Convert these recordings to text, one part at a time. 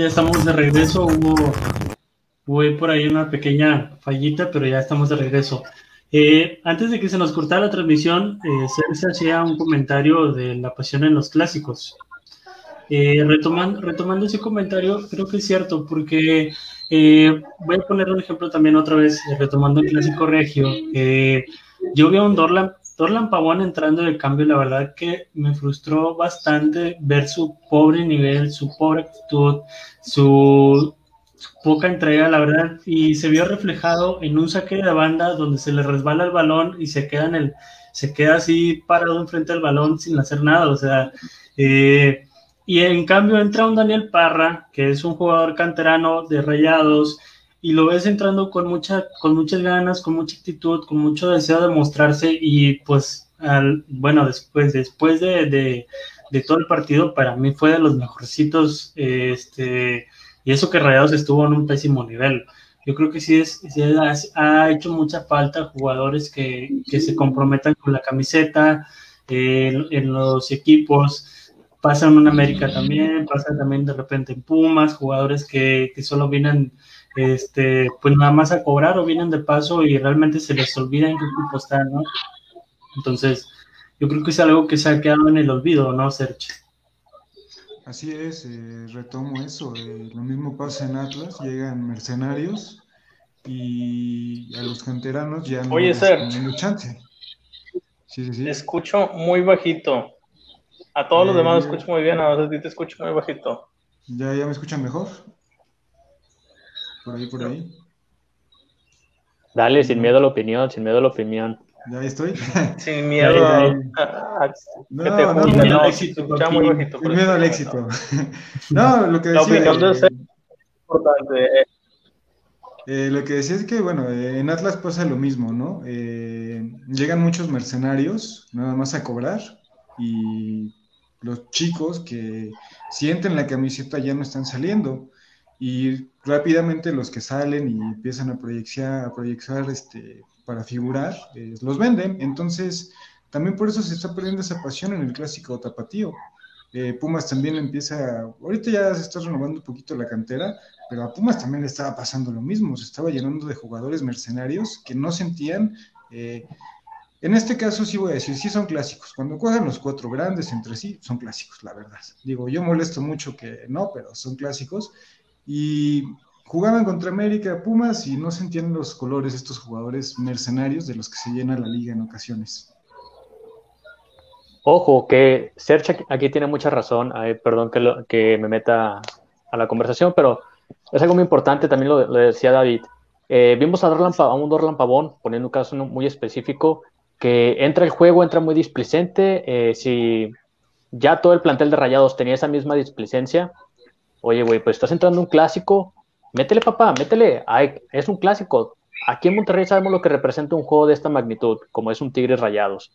Ya estamos de regreso. Hubo, hubo por ahí una pequeña fallita, pero ya estamos de regreso. Eh, antes de que se nos cortara la transmisión, eh, hacía un comentario de la pasión en los clásicos. Eh, retomando, retomando ese comentario, creo que es cierto, porque eh, voy a poner un ejemplo también otra vez, retomando el clásico regio. yo vi a un Dorlan, Dorlan Pavón entrando de cambio, la verdad que me frustró bastante ver su pobre nivel, su pobre actitud, su, poca entrega, la verdad, y se vio reflejado en un saque de banda donde se le resbala el balón y se queda en el, se queda así parado enfrente del balón sin hacer nada, o sea, eh, y en cambio entra un Daniel Parra, que es un jugador canterano de Rayados, y lo ves entrando con, mucha, con muchas ganas, con mucha actitud, con mucho deseo de mostrarse y pues, al, bueno, después, después de, de, todo el partido, para mí fue de los mejorcitos, este, y eso que Rayados estuvo en un pésimo nivel. Yo creo que sí, es, ha, hecho mucha falta jugadores que, que se comprometan con la camiseta en los equipos. Pasa en América también, pasa también de repente en Pumas, jugadores que, que solo vienen este, pues nada más a cobrar o vienen de paso y realmente se les olvida en qué equipo están, ¿no? Entonces, yo creo que es algo que se ha quedado en el olvido, ¿no, Sergio? Así es, eh, retomo eso. Eh, lo mismo pasa en Atlas, llegan mercenarios y a los canteranos ya no Oye, chance. Sí, sí, Escucho muy bajito. A todos los demás escucho muy bien, a ti te escucho muy bajito. ¿Ya, ¿Ya me escuchan mejor? Por ahí, por ahí. Dale, sin miedo a la opinión, sin miedo a la opinión. Ya estoy. Sin miedo a, no, que te no, no, no, éxito, muy bajito, sin miedo al éxito. no, lo que decía. La opinión es importante. Eh, lo que decía es que, bueno, eh, en Atlas pasa lo mismo, ¿no? Eh, llegan muchos mercenarios, nada más a cobrar, y los chicos que sienten la camiseta ya no están saliendo y rápidamente los que salen y empiezan a proyectar, este, para figurar, eh, los venden. Entonces, también por eso se está perdiendo esa pasión en el clásico tapatío. Eh, Pumas también empieza, ahorita ya se está renovando un poquito la cantera, pero a Pumas también le estaba pasando lo mismo, se estaba llenando de jugadores mercenarios que no sentían, eh, en este caso sí voy a decir, sí son clásicos, cuando juegan los cuatro grandes entre sí, son clásicos, la verdad. Digo, yo molesto mucho que no, pero son clásicos, y jugaban contra América Pumas y no sentían los colores estos jugadores mercenarios de los que se llena la liga en ocasiones. Ojo, que Serge aquí tiene mucha razón, perdón que, que, me meta a la conversación, pero es algo muy importante, también lo, decía David. Eh, vimos a, a un Dorlan Pavón, poniendo un caso muy específico, que entra el juego, entra muy displicente, eh, si ya todo el plantel de Rayados tenía esa misma displicencia, Oye, güey, pues estás entrando un clásico, métele, papá, métele. es un clásico. Aquí en Monterrey sabemos lo que representa un juego de esta magnitud, como es un Tigres Rayados.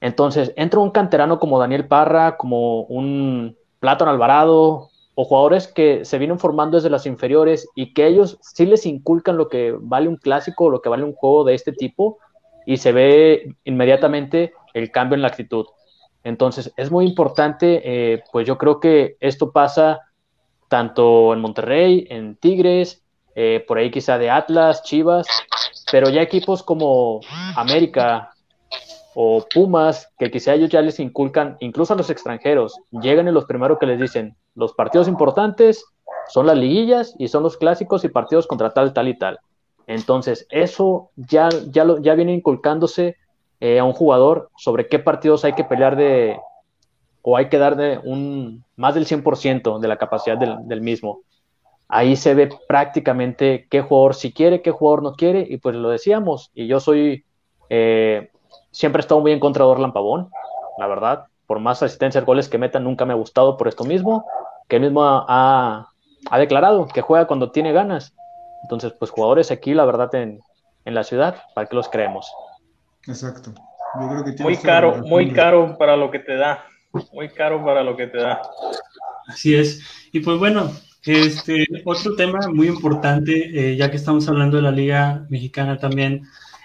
Entonces, entra un canterano como Daniel Parra, como un Platón Alvarado, o jugadores que se vienen formando desde las inferiores y que ellos sí les inculcan lo que vale un clásico, lo que vale un juego de este tipo, y se ve inmediatamente el cambio en la actitud. Entonces, es muy importante, eh, pues yo creo que esto pasa tanto en Monterrey, en Tigres, eh, por ahí quizá de Atlas, Chivas, pero ya equipos como América o Pumas, que quizá ellos ya les inculcan, incluso a los extranjeros, llegan y los primeros que les dicen, los partidos importantes son las liguillas y son los clásicos y partidos contra tal, tal y tal. Entonces, eso ya, ya, lo, ya viene inculcándose eh, a un jugador sobre qué partidos hay que pelear de, o hay que darle un, más del 100% de la capacidad del, mismo. Ahí se ve prácticamente qué jugador si quiere, qué jugador no quiere, y pues lo decíamos, y yo soy, eh, siempre he estado muy en contra de Orlan Pavón, la verdad, por más asistencia de goles que metan, nunca me ha gustado por esto mismo, que él mismo ha, ha, declarado que juega cuando tiene ganas. Entonces, pues jugadores aquí, la verdad, en, en la ciudad, ¿para qué los creemos? Exacto. muy caro, muy caro para lo que te da. Muy caro para lo que te da. Así es. Y pues bueno, este otro tema muy importante, eh, ya que estamos hablando de la Liga Mexicana también,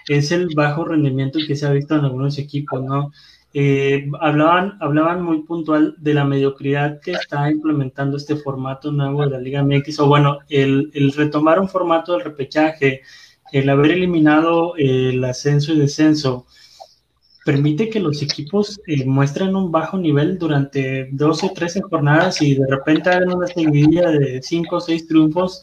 es el bajo rendimiento que se ha visto en algunos equipos, ¿no? eh, hablaban, hablaban muy puntual de la mediocridad que está implementando este formato nuevo de la Liga MX, o bueno, el, el retomar un formato del repechaje, el haber eliminado el ascenso y descenso, permite que los equipos eh, muestren un bajo nivel durante 12, 13 jornadas y de repente hagan una seguidilla de 5 o 6 triunfos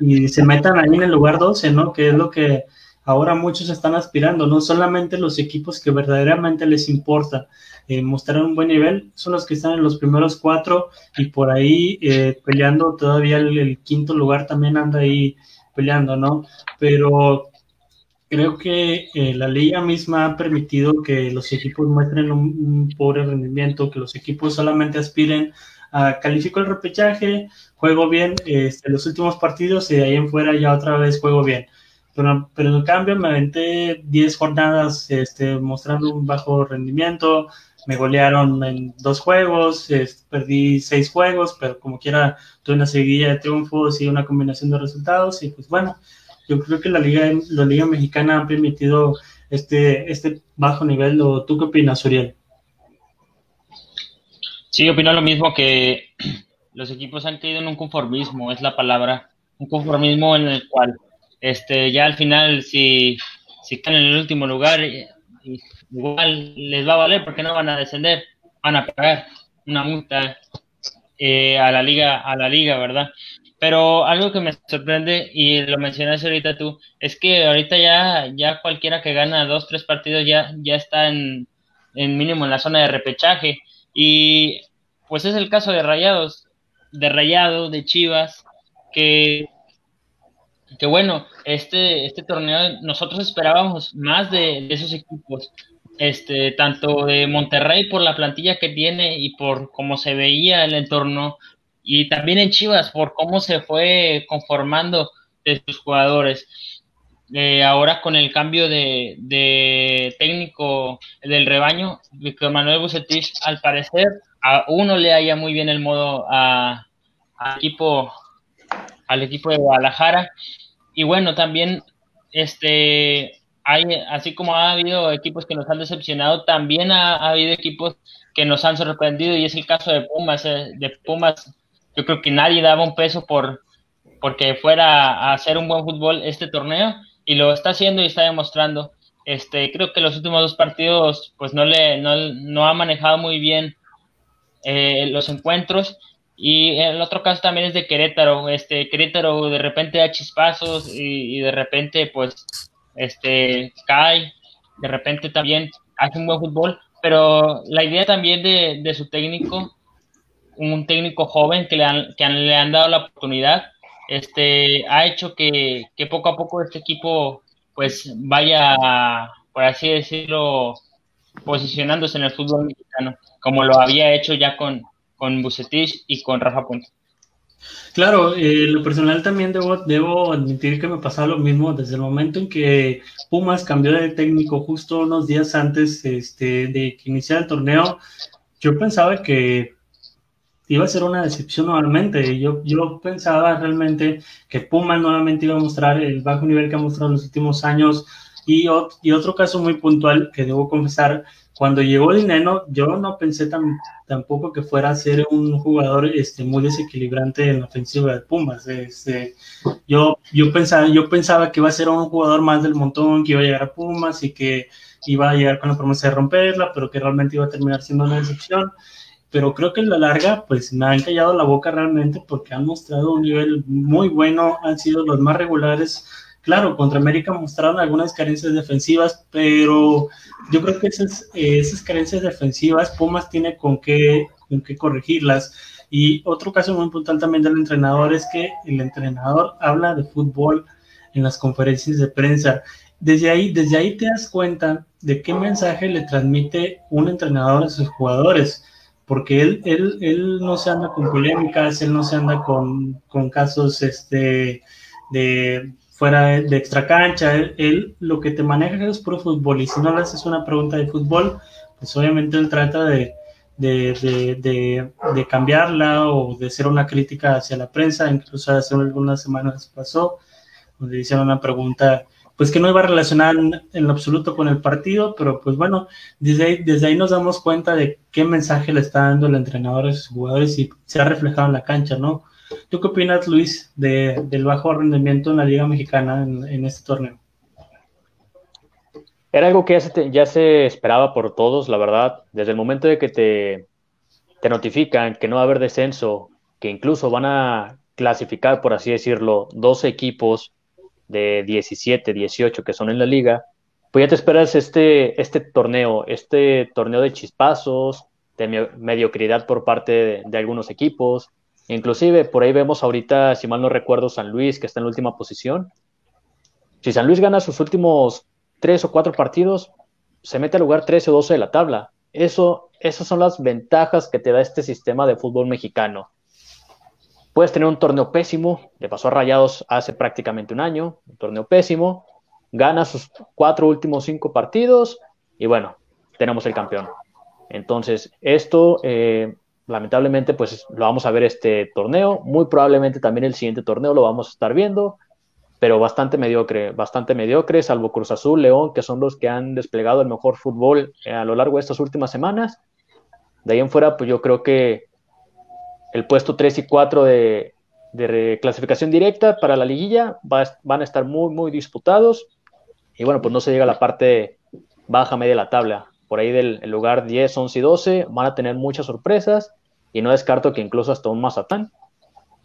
y se metan ahí en el lugar 12, ¿no? Que es lo que ahora muchos están aspirando, no solamente los equipos que verdaderamente les importa eh, mostrar un buen nivel, son los que están en los primeros cuatro y por ahí eh, peleando todavía el, quinto lugar también anda ahí peleando, ¿no? Pero creo que eh, la liga misma ha permitido que los equipos muestren un, pobre rendimiento, que los equipos solamente aspiren a calificar el repechaje, juego bien este, los últimos partidos y de ahí en fuera ya otra vez juego bien. Pero, pero en cambio me aventé 10 jornadas este, mostrando un bajo rendimiento, me golearon en dos juegos, perdí seis juegos, pero como quiera tuve una seguida de triunfos y una combinación de resultados y pues bueno, yo creo que la liga, la liga mexicana ha permitido este, este bajo nivel. ¿O tú qué opinas, Uriel? Sí, opino lo mismo que los equipos han caído en un conformismo, es la palabra, un conformismo en el cual este, ya al final, si, si están en el último lugar, igual les va a valer porque no van a descender, van a pagar una multa eh, a la liga, a la liga, ¿verdad? Pero algo que me sorprende, y lo mencionaste ahorita tú, es que ahorita ya, ya cualquiera que gana dos, tres partidos ya, ya está en, en mínimo en la zona de repechaje. Y pues es el caso de Rayados, de Rayados, de Chivas, que que bueno, este, este torneo nosotros esperábamos más de, esos equipos, este, tanto de Monterrey por la plantilla que tiene y por cómo se veía el entorno, y también en Chivas por cómo se fue conformando de sus jugadores. Eh, ahora con el cambio de, de, técnico del rebaño, Víctor Manuel Bucetich, al parecer, a uno le haya muy bien el modo a, al equipo al equipo de Guadalajara y bueno, también este hay, así como ha habido equipos que nos han decepcionado, también ha, habido equipos que nos han sorprendido y es el caso de Pumas. Eh, de Pumas, yo creo que nadie daba un peso por porque fuera a hacer un buen fútbol este torneo y lo está haciendo y está demostrando. Este, creo que los últimos dos partidos pues no le no, no ha manejado muy bien eh, los encuentros y el otro caso también es de Querétaro. Este, Querétaro de repente da chispazos y, de repente pues este cae, de repente también hace un buen fútbol, pero la idea también de, de su técnico, un técnico joven que le han, que le han dado la oportunidad, este, ha hecho que, que poco a poco este equipo pues vaya, por así decirlo, posicionándose en el fútbol mexicano, como lo había hecho ya con, con Bucetich y con Rafa Puente. Claro, eh, lo personal también debo, debo admitir que me pasaba lo mismo desde el momento en que Pumas cambió de técnico justo unos días antes este, de que iniciara el torneo. Yo pensaba que iba a ser una decepción nuevamente. Yo, yo pensaba realmente que Pumas nuevamente iba a mostrar el bajo nivel que ha mostrado en los últimos años. Y, y otro caso muy puntual que debo confesar cuando llegó Dineno, yo no pensé tan, tampoco que fuera a ser un jugador este, muy desequilibrante en la ofensiva de Pumas. Este, yo, yo, pensaba, yo pensaba que iba a ser un jugador más del montón, que iba a llegar a Pumas y que iba a llegar con la promesa de romperla, pero que realmente iba a terminar siendo una decepción. Pero creo que en la larga, pues me han callado la boca realmente porque han mostrado un nivel muy bueno, han sido los más regulares Claro, contra América mostraron algunas carencias defensivas, pero yo creo que esas, esas carencias defensivas Pumas tiene con qué, con qué corregirlas. Y otro caso muy importante también del entrenador es que el entrenador habla de fútbol en las conferencias de prensa. Desde ahí, desde ahí te das cuenta de qué mensaje le transmite un entrenador a sus jugadores, porque él, él, él no se anda con polémicas, él no se anda con, con casos este, de fuera de, extra cancha, él, lo que te maneja es puro fútbol y si no le haces una pregunta de fútbol, pues obviamente él trata de, de, de, cambiarla o de hacer una crítica hacia la prensa, incluso hace algunas semanas pasó, donde hicieron una pregunta pues que no iba relacionada en, en absoluto con el partido, pero pues bueno, desde ahí, desde ahí nos damos cuenta de qué mensaje le está dando el entrenador a sus jugadores y se ha reflejado en la cancha, ¿no? ¿Tú qué opinas, Luis, de, del bajo rendimiento en la Liga Mexicana en, este torneo? Era algo que ya se, ya se, esperaba por todos, la verdad. Desde el momento de que te, te notifican que no va a haber descenso, que incluso van a clasificar, por así decirlo, 12 equipos de 17, 18 que son en la liga, pues ya te esperas este, este torneo, este torneo de chispazos, de mediocridad por parte de, algunos equipos. Inclusive por ahí vemos ahorita, si mal no recuerdo, San Luis, que está en la última posición. Si San Luis gana sus últimos tres o cuatro partidos, se mete al lugar 13 o 12 de la tabla. Eso, esas son las ventajas que te da este sistema de fútbol mexicano. Puedes tener un torneo pésimo, le pasó a Rayados hace prácticamente un año, un torneo pésimo, gana sus cuatro últimos cinco partidos y bueno, tenemos el campeón. Entonces, esto eh, lamentablemente pues lo vamos a ver este torneo, muy probablemente también el siguiente torneo lo vamos a estar viendo, pero bastante mediocre, bastante mediocre, salvo Cruz Azul, León, que son los que han desplegado el mejor fútbol eh, a lo largo de estas últimas semanas. De ahí en fuera, pues yo creo que el puesto 3 y 4 de, clasificación directa para la liguilla van a estar muy, muy disputados. Y bueno, pues no se llega a la parte baja, media de la tabla. Por ahí del lugar 10, 11 y 12 van a tener muchas sorpresas. Y no descarto que incluso hasta un Mazatán,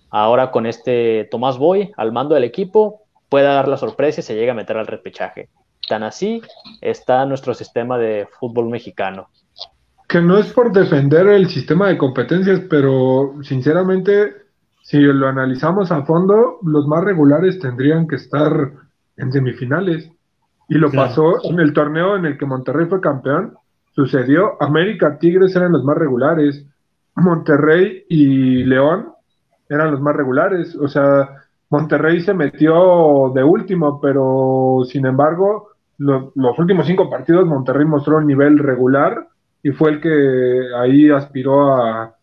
ahora con este Tomás Boy al mando del equipo, pueda dar la sorpresa y se llegue a meter al repechaje. Tan así está nuestro sistema de fútbol mexicano que no es por defender el sistema de competencias, pero sinceramente, si lo analizamos a fondo, los más regulares tendrían que estar en semifinales. Y lo pasó en el torneo en el que Monterrey fue campeón. Sucedió, América Tigres eran los más regulares, Monterrey y León eran los más regulares. O sea, Monterrey se metió de último, pero sin embargo, los últimos cinco partidos Monterrey mostró un nivel regular y fue el que ahí aspiró a,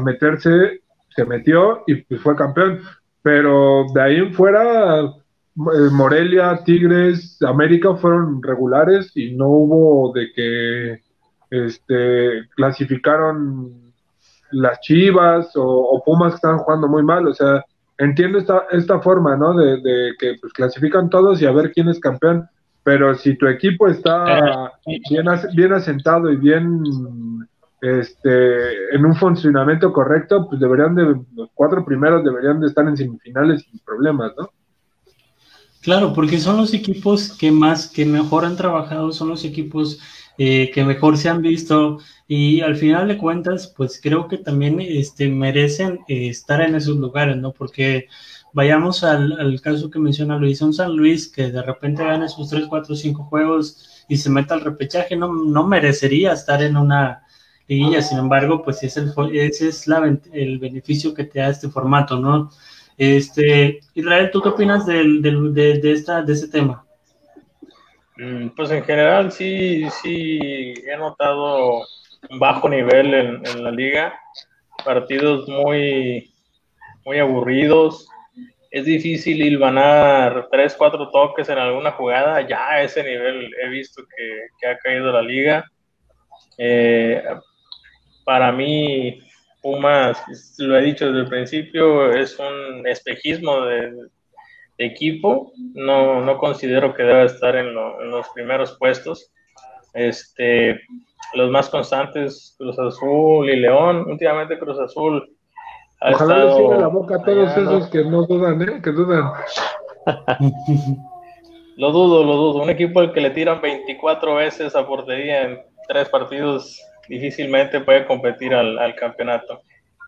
meterse, se metió y pues fue campeón. Pero de ahí en fuera, eh, Morelia, Tigres, América fueron regulares y no hubo de que este, clasificaron las Chivas o, Pumas que estaban jugando muy mal. O sea, entiendo esta, esta forma, ¿no? De, de que pues, clasifican todos y a ver quién es campeón pero si tu equipo está bien, bien asentado y bien este, en un funcionamiento correcto, pues deberían de, los cuatro primeros deberían de estar en semifinales sin problemas, ¿no? Claro, porque son los equipos que más, que mejor han trabajado, son los equipos eh, que mejor se han visto y al final de cuentas, pues creo que también este, merecen eh, estar en esos lugares, ¿no? Porque vayamos al, caso que menciona Luis, un San Luis que de repente gana sus 3, 4, 5 juegos y se meta al repechaje, no, no merecería estar en una liguilla, sin embargo, pues es el, ese es el beneficio que te da este formato, ¿no? Este, Israel, ¿tú qué opinas del, de, esta, de este tema? Mm, pues en general sí, sí he notado un bajo nivel en, en la liga, partidos muy, muy aburridos, es difícil hilvanar tres, cuatro toques en alguna jugada, ya a ese nivel he visto que, ha caído la liga. Eh, para mí, Pumas, lo he dicho desde el principio, es un espejismo de, equipo. No, no, considero que deba estar en, en, los primeros puestos. Este, los más constantes, Cruz Azul y León. Últimamente Cruz Azul Ojalá les cierre la boca a todos esos que no dudan, ¿eh? Que dudan. lo dudo, lo dudo. Un equipo al que le tiran 24 veces a portería en tres partidos difícilmente puede competir al, campeonato.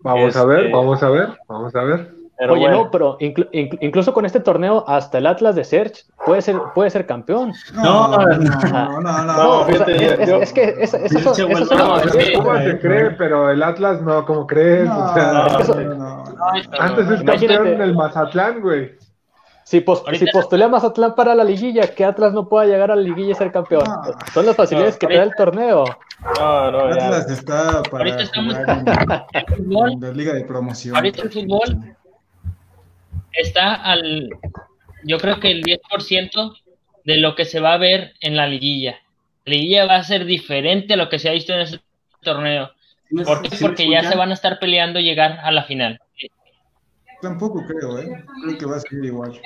Vamos a ver, este, vamos a ver, vamos a ver. Oye, no, pero incluso con este torneo, hasta el Atlas de Search puede ser, puede ser campeón. No, no, no, no. no, es, que eso, eso, se cree, pero el Atlas no, como crees. o sea, antes es campeón en el Mazatlán, güey. Si, post, si postulé Mazatlán para la liguilla, que Atlas no pueda llegar a la liguilla y ser campeón. Son las facilidades que te da el torneo. No, no, Atlas está para ahorita estamos en la liga de promoción. Ahorita el fútbol está al, yo creo que el 10% de lo que se va a ver en la liguilla. La liguilla va a ser diferente a lo que se ha visto en ese torneo. ¿Por qué? Porque ya se van a estar peleando llegar a la final. Tampoco creo, ¿eh? Creo que va a ser igual.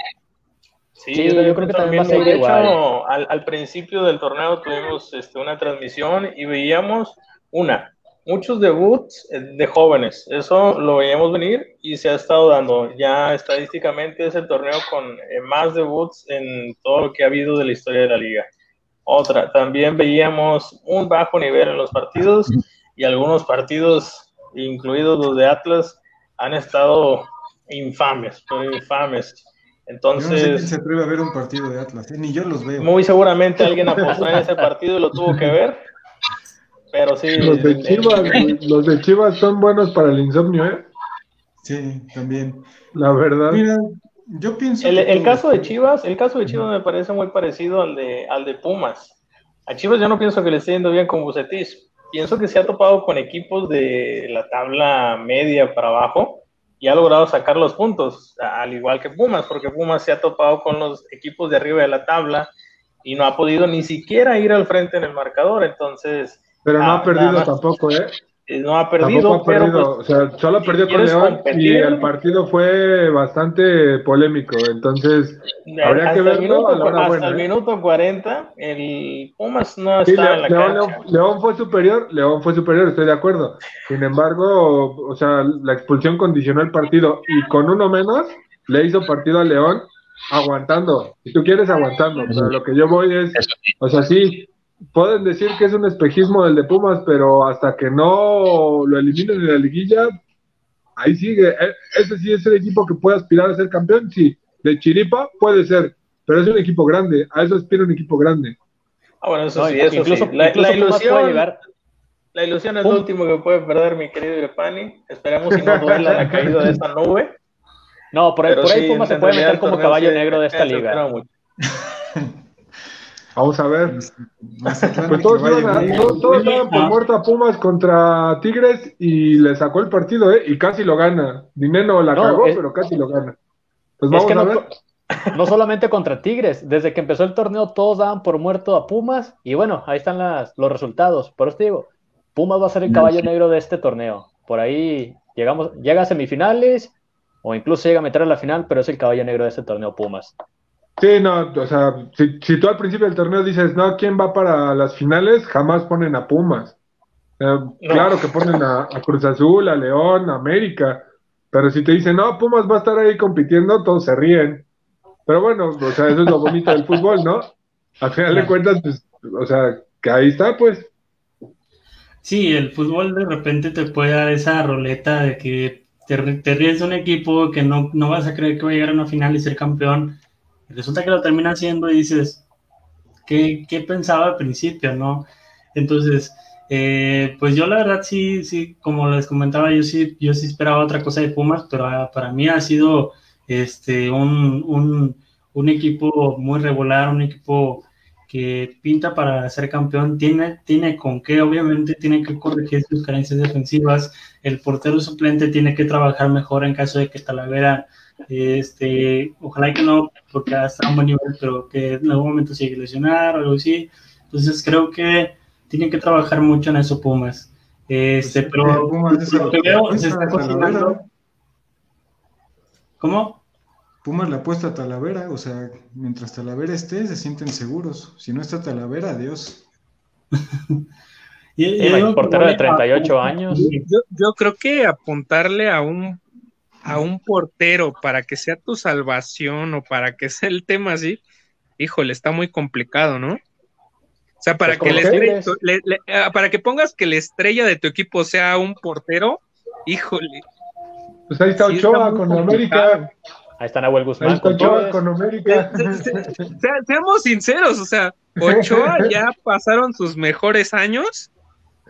Sí, yo, creo que también va a ser igual. Hecho, al, al, principio del torneo tuvimos este, una transmisión y veíamos una, muchos debuts eh, de jóvenes. Eso lo veíamos venir y se ha estado dando. Ya estadísticamente es el torneo con eh, más debuts en todo lo que ha habido de la historia de la liga. Otra, también veíamos un bajo nivel en los partidos y algunos partidos, incluidos los de Atlas, han estado infames, pero infames. Entonces, no sé se atreve a ver un partido de Atlas, ¿eh? ni yo los veo. Muy seguramente alguien apostó en ese partido y lo tuvo que ver. Pero sí. Los de Chivas, los de Chivas son buenos para el insomnio, ¿eh? Sí, también. La verdad. Mira, yo pienso. El, el caso de Chivas, el caso de Chivas me parece muy parecido al de, al de Pumas. A Chivas yo no pienso que le esté yendo bien con Bucetis. Pienso que se ha topado con equipos de la tabla media para abajo y ha logrado sacar los puntos, al igual que Pumas, porque Pumas se ha topado con los equipos de arriba de la tabla y no ha podido ni siquiera ir al frente en el marcador, entonces... Pero no ha ah, perdido tampoco, ¿eh? ¿eh? No ha perdido, pero pues, o sea, solo perdió con León y el partido fue bastante polémico, entonces habría que verlo Hasta el ¿eh? minuto 40, el Pumas no está en la León, cancha. León, fue superior, León fue superior, estoy de acuerdo. Sin embargo, o sea, la expulsión condicionó el partido y con uno menos le hizo partido a León aguantando. Si tú quieres, aguantando. Pero lo que yo voy es, o sea, sí, pueden decir que es un espejismo del de Pumas, pero hasta que no lo eliminen en la liguilla, ahí sigue. E, ese sí es el equipo que puede aspirar a ser campeón, sí. De Chiripa puede ser, pero es un equipo grande. A eso aspira un equipo grande. Ah, bueno, eso sí, eso incluso, sí. La, ilusión, la ilusión es lo último que puede perder mi querido Irepani. Esperemos que no duela la caída de esta nube. No, por ahí, por ahí Pumas se puede meter como caballo negro de esta liga. Vamos a ver. Pues todos, iban por muerto a Pumas contra Tigres y le sacó el partido, ¿eh? Y casi lo gana. Dinero la cagó, pero casi lo gana. Pues vamos a ver. No, solamente contra Tigres, desde que empezó el torneo todos daban por muerto a Pumas y bueno, ahí están las, los resultados. Por eso te digo, Pumas va a ser el caballo negro de este torneo. Por ahí llegamos, llega a semifinales o incluso llega a meter a la final, pero es el caballo negro de este torneo Pumas. Sí, no, o sea, si, tú al principio del torneo dices, no, ¿quién va para las finales? Jamás ponen a Pumas. Claro que ponen a, Cruz Azul, a León, a América, pero si te dicen, no, Pumas va a estar ahí compitiendo, todos se ríen. Pero bueno, o sea, eso es lo bonito del fútbol, ¿no? Al final de cuentas, pues, o sea, que ahí está, pues. Sí, el fútbol de repente te puede dar esa roleta de que te, te ríes de un equipo que no, no vas a creer que va a llegar a una final y ser campeón resulta que lo termina haciendo y dices, ¿qué, qué pensaba al principio, no? Entonces, eh, pues yo la verdad sí, sí, como les comentaba, yo sí, yo sí esperaba otra cosa de Pumas, pero ah, para mí ha sido este, un, un, un equipo muy regular, un equipo que pinta para ser campeón, tiene, tiene con qué, obviamente tiene que corregir sus carencias defensivas, el portero suplente tiene que trabajar mejor en caso de que Talavera este, ojalá que no, porque está a un buen nivel, pero que en algún momento sigue lesionar o algo así. Entonces creo que tienen que trabajar mucho en eso Pumas. Este, pues pero Pumas lo que veo se está cocinando. ¿Cómo? Pumas le apuesta a Talavera, o sea, mientras Talavera esté, se sienten seguros. Si no está Talavera, adiós. y, y portero de 38 años. Yo, yo creo que apuntarle a un a un portero para que sea tu salvación o para que sea el tema así, híjole, está muy complicado, ¿no? O sea, para pues que ah, para que pongas que la estrella de tu equipo sea un portero, híjole. Pues ahí está Ochoa con América. Ahí está Nahuel Guzmán. Ahí está Ochoa con América. seamos sinceros, o sea, Ochoa ya pasaron sus mejores años.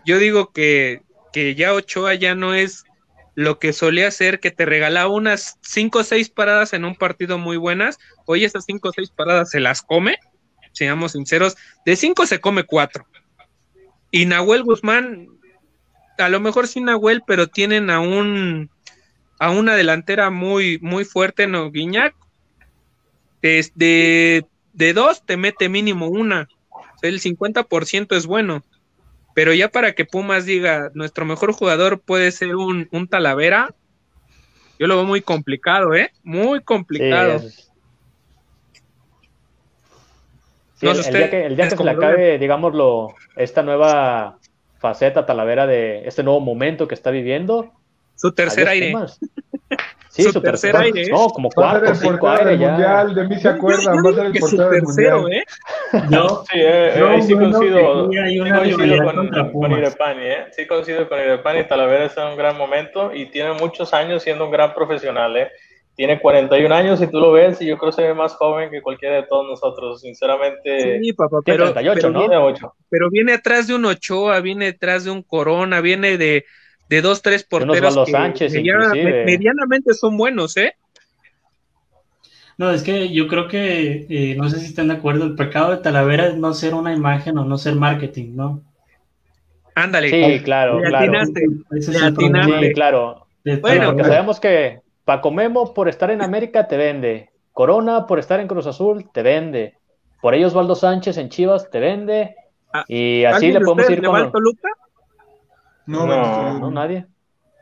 Yo digo que, que ya Ochoa ya no es lo que solía ser que te regalaba unas cinco o seis paradas en un partido muy buenas, hoy esas cinco o seis paradas se las come, seamos sinceros, de cinco se come cuatro. Y Nahuel Guzmán, a lo mejor sí Nahuel, pero tienen a un a una delantera muy, muy fuerte, ¿no? Guiñac, de, de dos te mete mínimo una. el 50% es bueno. Pero ya para que Pumas diga, nuestro mejor jugador puede ser un, un Talavera, yo lo veo muy complicado, ¿eh? Muy complicado. el, día que, el día que se le acabe, digámoslo, esta nueva faceta Talavera de este nuevo momento que está viviendo. Su tercer aire. Sí, su, tercer, aire. No, como cuarto, cinco aire ya. Mundial, de mí se acuerdan, va a ser el portero del tercero, ¿eh? No, sí, eh, no, ahí sí coincido, sí coincido con, con Irepani, ¿eh? Sí coincido con Irepani, Talavera está en un gran momento y tiene muchos años siendo un gran profesional, ¿eh? tiene 41 años y tú lo ves y yo creo que se ve más joven que cualquiera de todos nosotros, sinceramente. Sí, papá, pero, pero, viene, atrás de un Ochoa, viene atrás de un Corona, viene de, de dos, tres porteros que Sánchez, medianamente son buenos, ¿eh? No, es que yo creo que, eh, no sé si están de acuerdo, el pecado de Talavera es no ser una imagen o no ser marketing, ¿no? Ándale. Sí, claro, claro. Sí, claro. Bueno, que sabemos que Paco por estar en América te vende. Corona por estar en Cruz Azul te vende. Por ellos Valdo Sánchez en Chivas te vende. Ah, y así le podemos ir con. Toluca? No, no, no, nadie.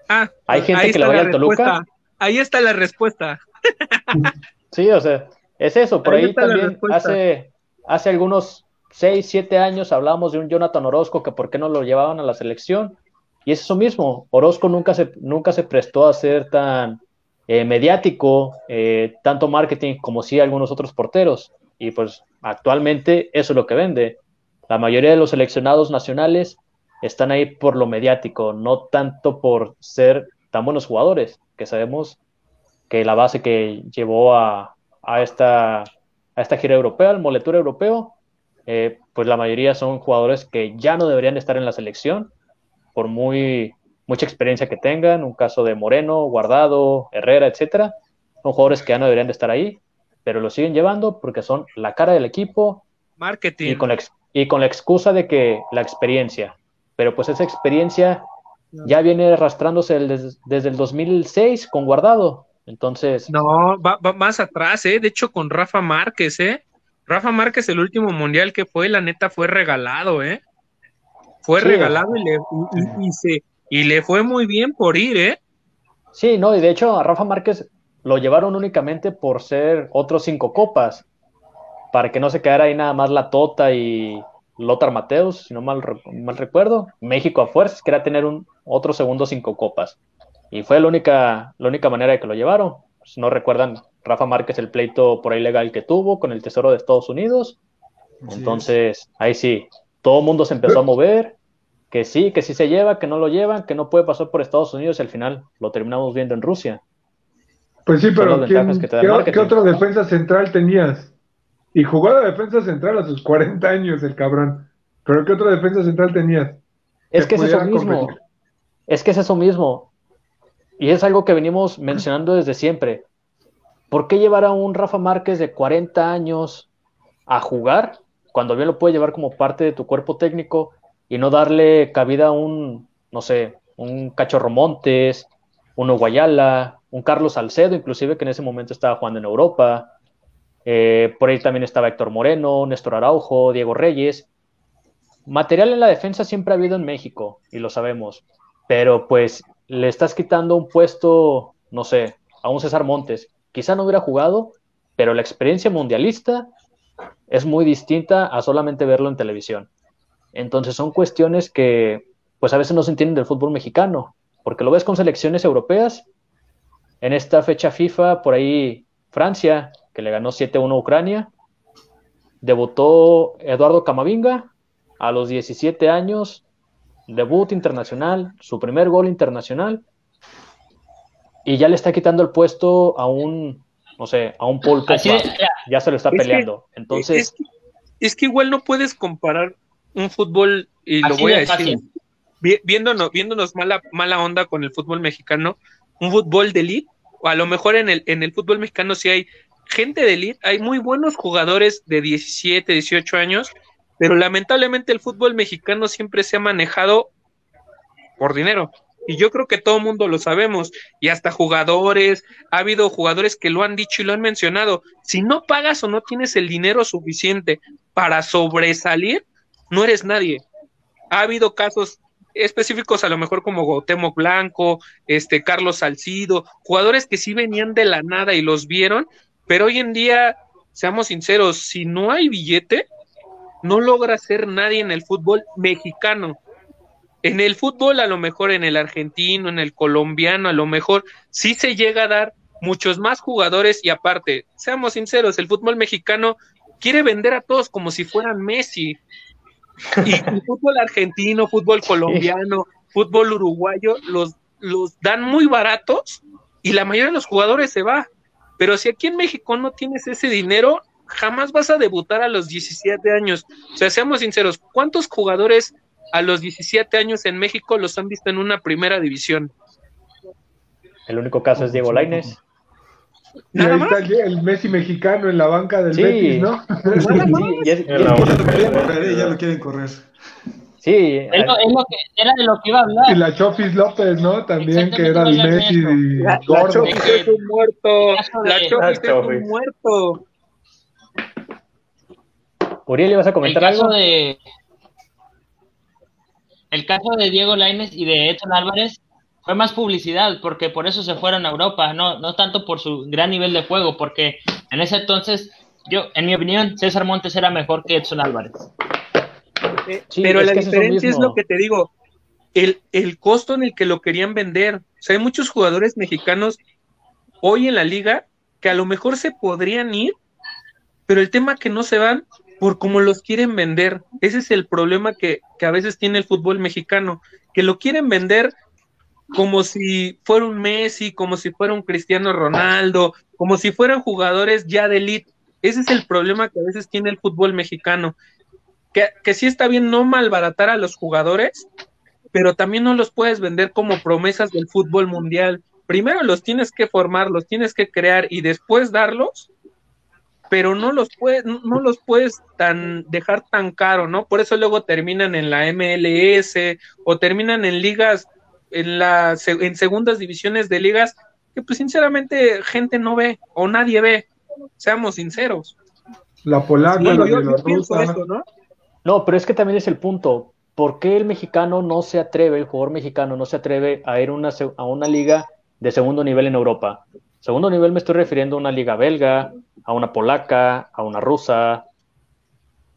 Ah, hay gente que le vaya al Toluca. Ahí está la respuesta. sí, o sea, es eso. Por ahí, también hace, hace algunos 6, 7 años hablábamos de un Jonathan Orozco que por qué no lo llevaban a la selección. Y es eso mismo. Orozco nunca se, nunca se prestó a ser tan eh, mediático, eh, tanto marketing como sí algunos otros porteros. Y pues actualmente eso es lo que vende. La mayoría de los seleccionados nacionales están ahí por lo mediático, no tanto por ser tan buenos jugadores, que sabemos que la base que llevó a, esta, a esta gira europea, el moletura europeo, eh, pues la mayoría son jugadores que ya no deberían estar en la selección, por muy mucha experiencia que tengan, un caso de Moreno, Guardado, Herrera, etcétera, son jugadores que ya no deberían de estar ahí, pero lo siguen llevando porque son la cara del equipo. Marketing. Y con la, y con la excusa de que la experiencia, pero pues esa experiencia ya viene arrastrándose desde el 2006 con Guardado, entonces... No, va, más atrás, ¿eh? De hecho, con Rafa Márquez, ¿eh? Rafa Márquez, el último mundial que fue, la neta, fue regalado, ¿eh? Fue regalado y, le, y, se, y le fue muy bien por ir, ¿eh? Sí, no, y de hecho a Rafa Márquez lo llevaron únicamente por ser otros cinco copas, para que no se quedara ahí nada más la Tota y Lothar Mateus, si no mal, mal recuerdo. México a fuerzas quería tener un otro segundo cinco copas. Y fue la única, la única manera de que lo llevaron. Si no recuerdan, Rafa Márquez el pleito por ahí legal que tuvo con el Tesoro de Estados Unidos. Entonces, ahí sí, todo el mundo se empezó a mover que sí, que sí se lleva, que no lo llevan, que no puede pasar por Estados Unidos y al final lo terminamos viendo en Rusia. Pues sí, pero ¿qué, otra defensa central tenías? Y jugó la defensa central a sus 40 años el cabrón. Pero ¿qué otra defensa central tenías? Es que es eso mismo. Es que es eso mismo. Y es algo que venimos mencionando desde siempre. ¿Por qué llevar a un Rafa Márquez de 40 años a jugar cuando bien lo puede llevar como parte de tu cuerpo técnico y no darle cabida a un, no sé, un Cachorro Montes, un Guayala, un Carlos Salcedo, inclusive que en ese momento estaba jugando en Europa. Eh, por ahí también estaba Héctor Moreno, Néstor Araujo, Diego Reyes. Material en la defensa siempre ha habido en México, y lo sabemos, pero pues le estás quitando un puesto, no sé, a un César Montes. Quizá no hubiera jugado, pero la experiencia mundialista es muy distinta a solamente verlo en televisión. Entonces son cuestiones que pues a veces no se entienden del fútbol mexicano, porque lo ves con selecciones europeas. En esta fecha FIFA, por ahí Francia, que le ganó 7-1 a Ucrania, debutó Eduardo Camavinga a los 17 años, debut internacional, su primer gol internacional, y ya le está quitando el puesto a un, no sé, a un Paul ya se lo está peleando. Entonces... es que igual no puedes comparar un fútbol, y lo voy a decir, viéndonos, viéndonos mala, mala onda con el fútbol mexicano, un fútbol de elite, o a lo mejor en el, en el fútbol mexicano sí hay gente de elite, hay muy buenos jugadores de 17, 18 años, pero lamentablemente el fútbol mexicano siempre se ha manejado por dinero. y yo creo que todo el mundo lo sabemos, y hasta jugadores, ha habido jugadores que lo han dicho y lo han mencionado, si no pagas o no tienes el dinero suficiente para sobresalir, no eres nadie. Ha habido casos específicos a lo mejor como Gautemo Blanco, este Carlos Salcido, jugadores que sí venían de la nada y los vieron, pero hoy en día, seamos sinceros, si no hay billete, no logra ser nadie en el fútbol mexicano. En el fútbol, a lo mejor en el argentino, en el colombiano, a lo mejor sí se llega a dar muchos más jugadores y aparte, seamos sinceros, el fútbol mexicano quiere vender a todos como si fueran Messi. Y el fútbol argentino, fútbol colombiano, fútbol uruguayo, los, los dan muy baratos y la mayoría de los jugadores se va. Pero si aquí en México no tienes ese dinero, jamás vas a debutar a los 17 años. O sea, seamos sinceros, ¿cuántos jugadores a los 17 años en México los han visto en una primera división? El único caso es Diego Lainez. Y ahí está el, Messi mexicano en la banca del Betis, ¿no? Sí, ya lo quieren correr. Sí, es lo, que, era de lo que iba a hablar. Y la Chofis López, ¿no? También que era el Messi y la, la Chofis es un muerto. La Chofis es un muerto. Uriel, ¿vas a comentar el caso algo? De, el caso de Diego Lainez y de Edson Álvarez fue más publicidad, porque por eso se fueron a Europa, no, no tanto por su gran nivel de juego, porque en ese entonces, yo, en mi opinión, César Montes era mejor que Edson Álvarez. Pero la diferencia es lo, que te digo, el, el costo en el que lo querían vender. O sea, hay muchos jugadores mexicanos hoy en la liga que a lo mejor se podrían ir, pero el tema que no se van por cómo los quieren vender. Ese es el problema que, que, a veces tiene el fútbol mexicano, que lo quieren vender como si fuera un Messi, como si fuera un Cristiano Ronaldo, como si fueran jugadores ya de elite. Ese es el problema que a veces tiene el fútbol mexicano. Que, que sí está bien no malbaratar a los jugadores, pero también no los puedes vender como promesas del fútbol mundial. Primero los tienes que formar, los tienes que crear y después darlos, pero no los puedes, no los puedes tan, dejar tan caro, ¿no? Por eso luego terminan en la MLS o terminan en ligas en, la, en segundas divisiones de ligas que pues sinceramente gente no ve o nadie ve, seamos sinceros. La polaca, la yo, ¿no? No, pero es que también es el punto. ¿Por qué el mexicano no se atreve, el jugador mexicano no se atreve a ir una, a una liga de segundo nivel en Europa? Segundo nivel me estoy refiriendo a una liga belga, a una polaca, a una rusa.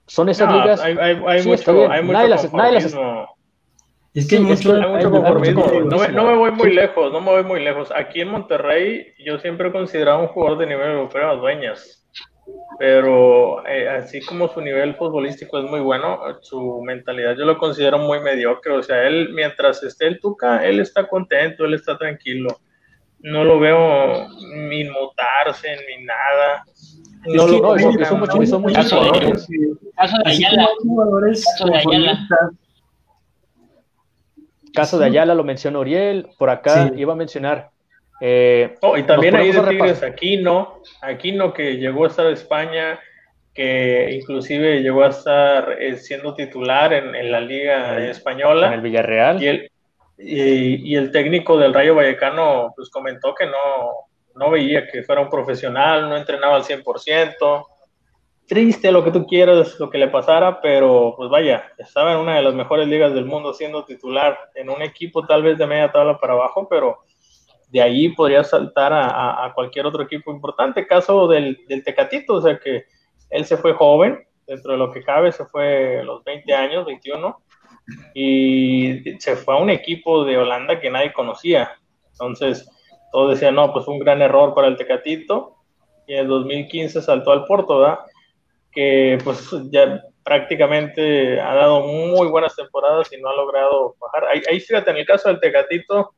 Son esas no, ligas. Hay, hay, hay mucho, hay mucho nadie las, nadie las, es que hay mucho, mucho conformismo. No me, no me, voy muy lejos, no me voy muy lejos. Aquí en Monterrey yo siempre he considerado un jugador de nivel europeo a Dueñas, pero eh, así como su nivel futbolístico es muy bueno, su mentalidad yo lo considero muy mediocre. O sea, él mientras esté el Tuca, él está contento, él está tranquilo. No lo veo ni inmutarse ni nada. No, lo no, eso, eso, mucho, eso mucho caso, de, caso de Ayala. Caso de Ayala. Caso de Ayala lo mencionó Uriel, por acá sí. iba a mencionar. Eh, oh, y también hay de Tigres Aquino, Aquino que llegó a estar en España, que inclusive llegó a estar eh, siendo titular en, en la Liga el, Española. En el Villarreal. Y el, y, y el técnico del Rayo Vallecano pues comentó que no, no veía que fuera un profesional, no entrenaba al 100%, triste lo que tú quieras, lo que le pasara, pero pues vaya, estaba en una de las mejores ligas del mundo siendo titular en un equipo tal vez de media tabla para abajo, pero de ahí podría saltar a, a, cualquier otro equipo importante. Caso del, del, Tecatito, o sea que él se fue joven, dentro de lo que cabe, se fue a los 20 años, 21, y se fue a un equipo de Holanda que nadie conocía. Entonces, todos decían, no, pues un gran error para el Tecatito, y en el 2015 saltó al Porto, ¿verdad? que pues ya prácticamente ha dado muy buenas temporadas y no ha logrado bajar. Ahí, ahí fíjate, en el caso del Tecatito,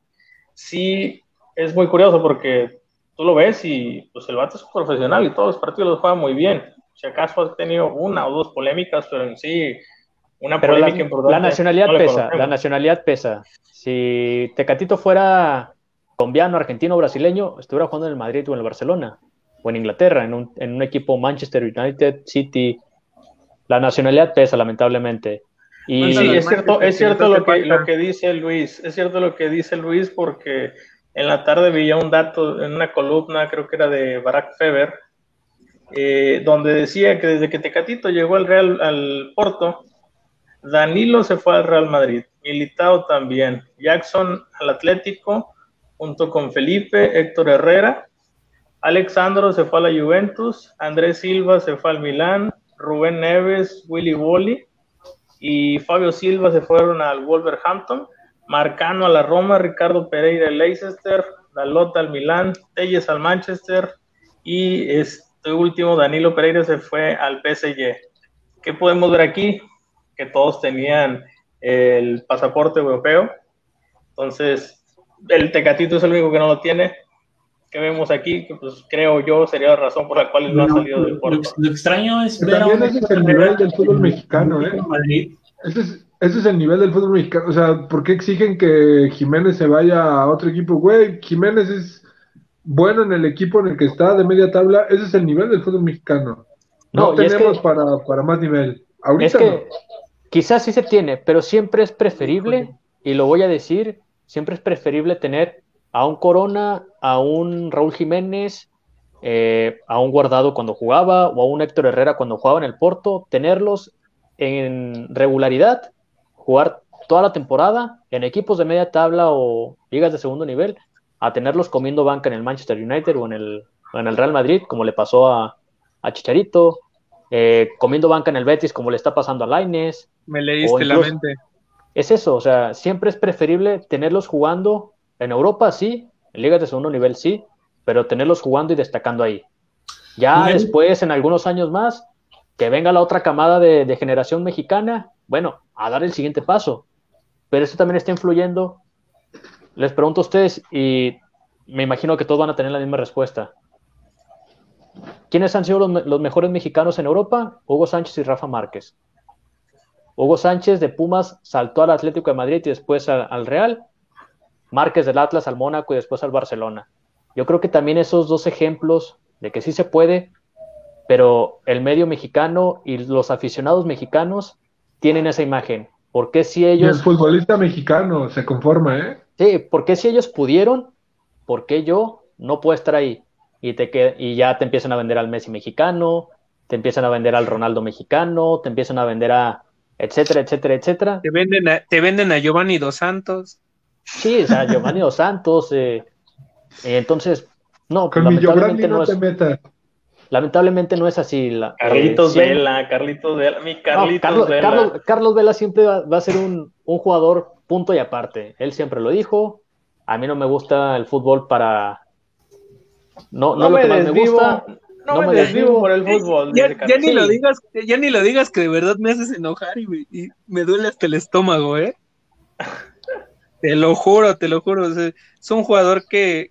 sí es muy curioso porque tú lo ves y pues el vato es un profesional y todos los partidos los juega muy bien. Si acaso has tenido una o dos polémicas, pero en sí una pero polémica la, importante. La nacionalidad no pesa, la nacionalidad pesa. Si Tecatito fuera colombiano, argentino, brasileño, estuviera jugando en el Madrid o en el Barcelona o en Inglaterra, en un, en un equipo Manchester United, City. La nacionalidad pesa, lamentablemente. Y sí, es cierto, es cierto lo que, lo que dice Luis, es cierto lo que dice Luis porque en la tarde veía un dato en una columna, creo que era de Barack Feber, eh, donde decía que desde que Tecatito llegó al Real al Porto, Danilo se fue al Real Madrid, Militao también, Jackson al Atlético, junto con Felipe, Héctor Herrera, Alexandro se fue a la Juventus, Andrés Silva se fue al Milán, Rubén Neves, Willy Wally y Fabio Silva se fueron al Wolverhampton, Marcano a la Roma, Ricardo Pereira al Leicester, Dalota al Milán, Telles al Manchester y este último Danilo Pereira se fue al PSG. ¿Qué podemos ver aquí? Que todos tenían el pasaporte europeo. Entonces, el Tecatito es el único que no lo tiene. ¿Qué vemos aquí? Que pues creo yo sería la razón por la cual no, ha salido del Porto. Lo, extraño es ver También ese es el nivel del fútbol mexicano, ¿eh? Ese es, ese es el nivel del fútbol mexicano. O sea, ¿por qué exigen que Jiménez se vaya a otro equipo? Güey, Jiménez es bueno en el equipo en el que está de media tabla. Ese es el nivel del fútbol mexicano. No, tenemos para, para, más nivel. Ahorita es que quizás sí se tiene, pero siempre es preferible, y lo voy a decir, siempre es preferible tener a un Corona, a un Raúl Jiménez, eh, a un Guardado cuando jugaba, o a un Héctor Herrera cuando jugaba en el Porto, tenerlos en regularidad jugar toda la temporada en equipos de media tabla o ligas de segundo nivel, a tenerlos comiendo banca en el Manchester United o en el, en el Real Madrid, como le pasó a, a Chicharito, eh, comiendo banca en el Betis, como le está pasando a Laines. Me leíste la mente. Es eso, o sea, siempre es preferible tenerlos jugando en Europa, sí, en ligas de segundo nivel, sí, pero tenerlos jugando y destacando ahí. Ya después, en algunos años más, que venga la otra camada de generación mexicana bueno, a dar el siguiente paso. Pero eso también está influyendo. Les pregunto a ustedes y me imagino que todos van a tener la misma respuesta. ¿Quiénes han sido los, mejores mexicanos en Europa? Hugo Sánchez y Rafa Márquez. Hugo Sánchez de Pumas saltó al Atlético de Madrid y después al Real. Márquez del Atlas al Mónaco y después al Barcelona. Yo creo que también esos dos ejemplos de que sí se puede, pero el medio mexicano y los aficionados mexicanos tienen esa imagen? ¿Por qué si ellos... el futbolista mexicano se conforma, ¿eh? Sí, ¿por qué si ellos pudieron? ¿Por qué yo no puedo estar ahí? Y, te y ya te empiezan a vender al Messi mexicano, te empiezan a vender al Ronaldo mexicano, te empiezan a vender a etcétera, etcétera, etcétera. Te venden a, te venden a Giovanni Dos Santos. Sí, o sea, Giovanni Dos Santos. Eh, entonces, no, Con lamentablemente no, te metas. Lamentablemente no es así. La, Carlitos Vela, Carlitos Vela, mi Carlitos Carlos, Vela. Carlos, Vela siempre va, a ser un, jugador punto y aparte. Él siempre lo dijo. A mí no me gusta el fútbol para. No, no, lo que más me gusta. No, me, desvivo por el fútbol. Ya, ni lo digas, ya ni lo digas que de verdad me haces enojar y me, duele hasta el estómago, ¿eh? te lo juro, te lo juro. es un jugador que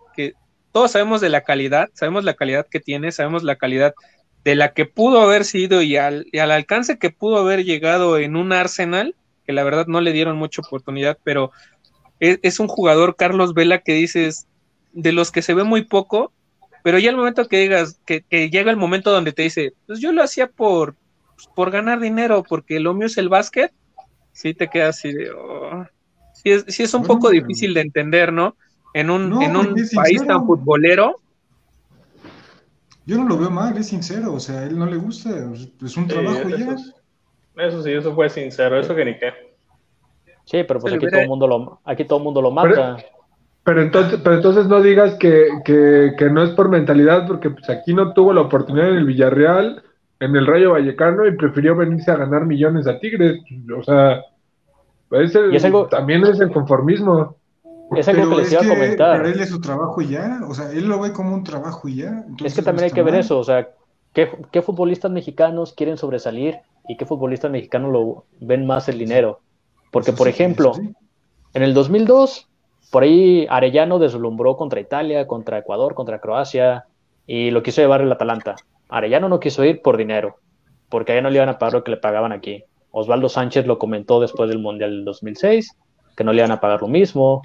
todos sabemos de la calidad, sabemos la calidad que tiene, sabemos la calidad de la que pudo haber sido y al, alcance que pudo haber llegado en un Arsenal, que la verdad no le dieron mucha oportunidad, pero es, un jugador, Carlos Vela, que dices, de los que se ve muy poco, pero ya el momento que digas, que, llega el momento donde te dice, pues yo lo hacía por, pues, por ganar dinero, porque lo mío es el básquet, sí te queda así de, oh". sí, es, sí es un poco difícil de entender, ¿no? En un, en un país tan futbolero. Yo no lo veo mal, es sincero, o sea, a él no le gusta, es un trabajo ya. Eso sí, eso fue sincero, eso que ni qué. Sí, pero pues aquí todo el mundo lo, aquí todo el mundo lo mata. Pero, entonces, pero entonces no digas que, que, que, no es por mentalidad, porque pues aquí no tuvo la oportunidad en el Villarreal, en el Rayo Vallecano, y prefirió venirse a ganar millones a Tigres. O sea, también es el conformismo. Es algo que les iba a comentar. Pero él es su trabajo ya, o sea, él lo ve como un trabajo y ya. es que también hay que ver eso, o sea, ¿qué, futbolistas mexicanos quieren sobresalir y qué futbolistas mexicanos lo ven más el dinero? Porque, por ejemplo, en el 2002, por ahí Arellano deslumbró contra Italia, contra Ecuador, contra Croacia y lo quiso llevar el Atalanta. Arellano no quiso ir por dinero, porque allá no le iban a pagar lo que le pagaban aquí. Osvaldo Sánchez lo comentó después del Mundial del 2006, que no le iban a pagar lo mismo.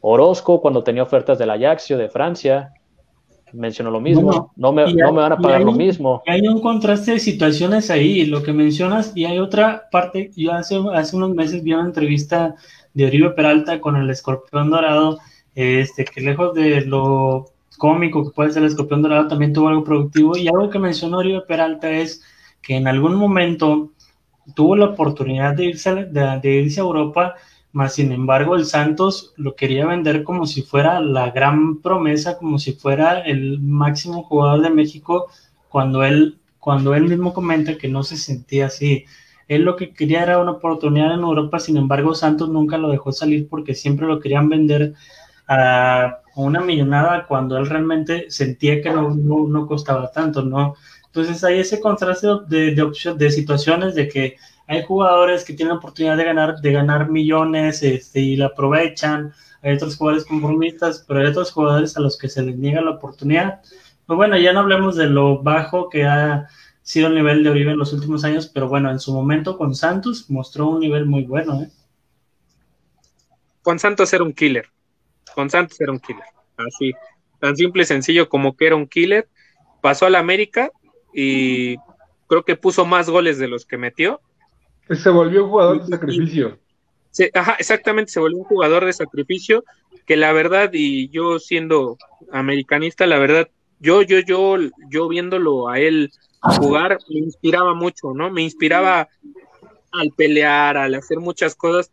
Orozco cuando tenía ofertas del Ajaxio de Francia. mencionó lo mismo, no, me, no me van a pagar lo mismo. Hay un contraste de situaciones ahí, lo que mencionas, y hay otra parte, yo hace, hace unos meses vi una entrevista de Oribe Peralta con el escorpión dorado, este, que lejos de lo cómico que puede ser el escorpión dorado, también tuvo algo productivo, y algo que mencionó Oribe Peralta es que en algún momento tuvo la oportunidad de irse, de irse a Europa, más sin embargo, el Santos lo quería vender como si fuera la gran promesa, como si fuera el máximo jugador de México, cuando él, cuando él mismo comenta que no se sentía así. Él lo que quería era una oportunidad en Europa, sin embargo, Santos nunca lo dejó salir porque siempre lo querían vender a una millonada cuando él realmente sentía que no, no, costaba tanto, ¿no? Entonces hay ese contraste de, de, de situaciones de que hay jugadores que tienen la oportunidad de ganar, de ganar millones este, y la aprovechan, hay otros jugadores conformistas, pero hay otros jugadores a los que se les niega la oportunidad. Pues bueno, ya no hablemos de lo bajo que ha sido el nivel de Oribe en los últimos años, pero bueno, en su momento con Santos mostró un nivel muy bueno. ¿eh? Con Santos era un killer, con Santos era un killer, así, tan simple y sencillo como que era un killer, pasó al América y creo que puso más goles de los que metió se volvió un jugador de sacrificio. ajá, exactamente, se volvió un jugador de sacrificio que la verdad, y yo siendo americanista, la verdad, yo, yo, yo, yo viéndolo a él jugar, me inspiraba mucho, ¿no? Me inspiraba al pelear, al hacer muchas cosas.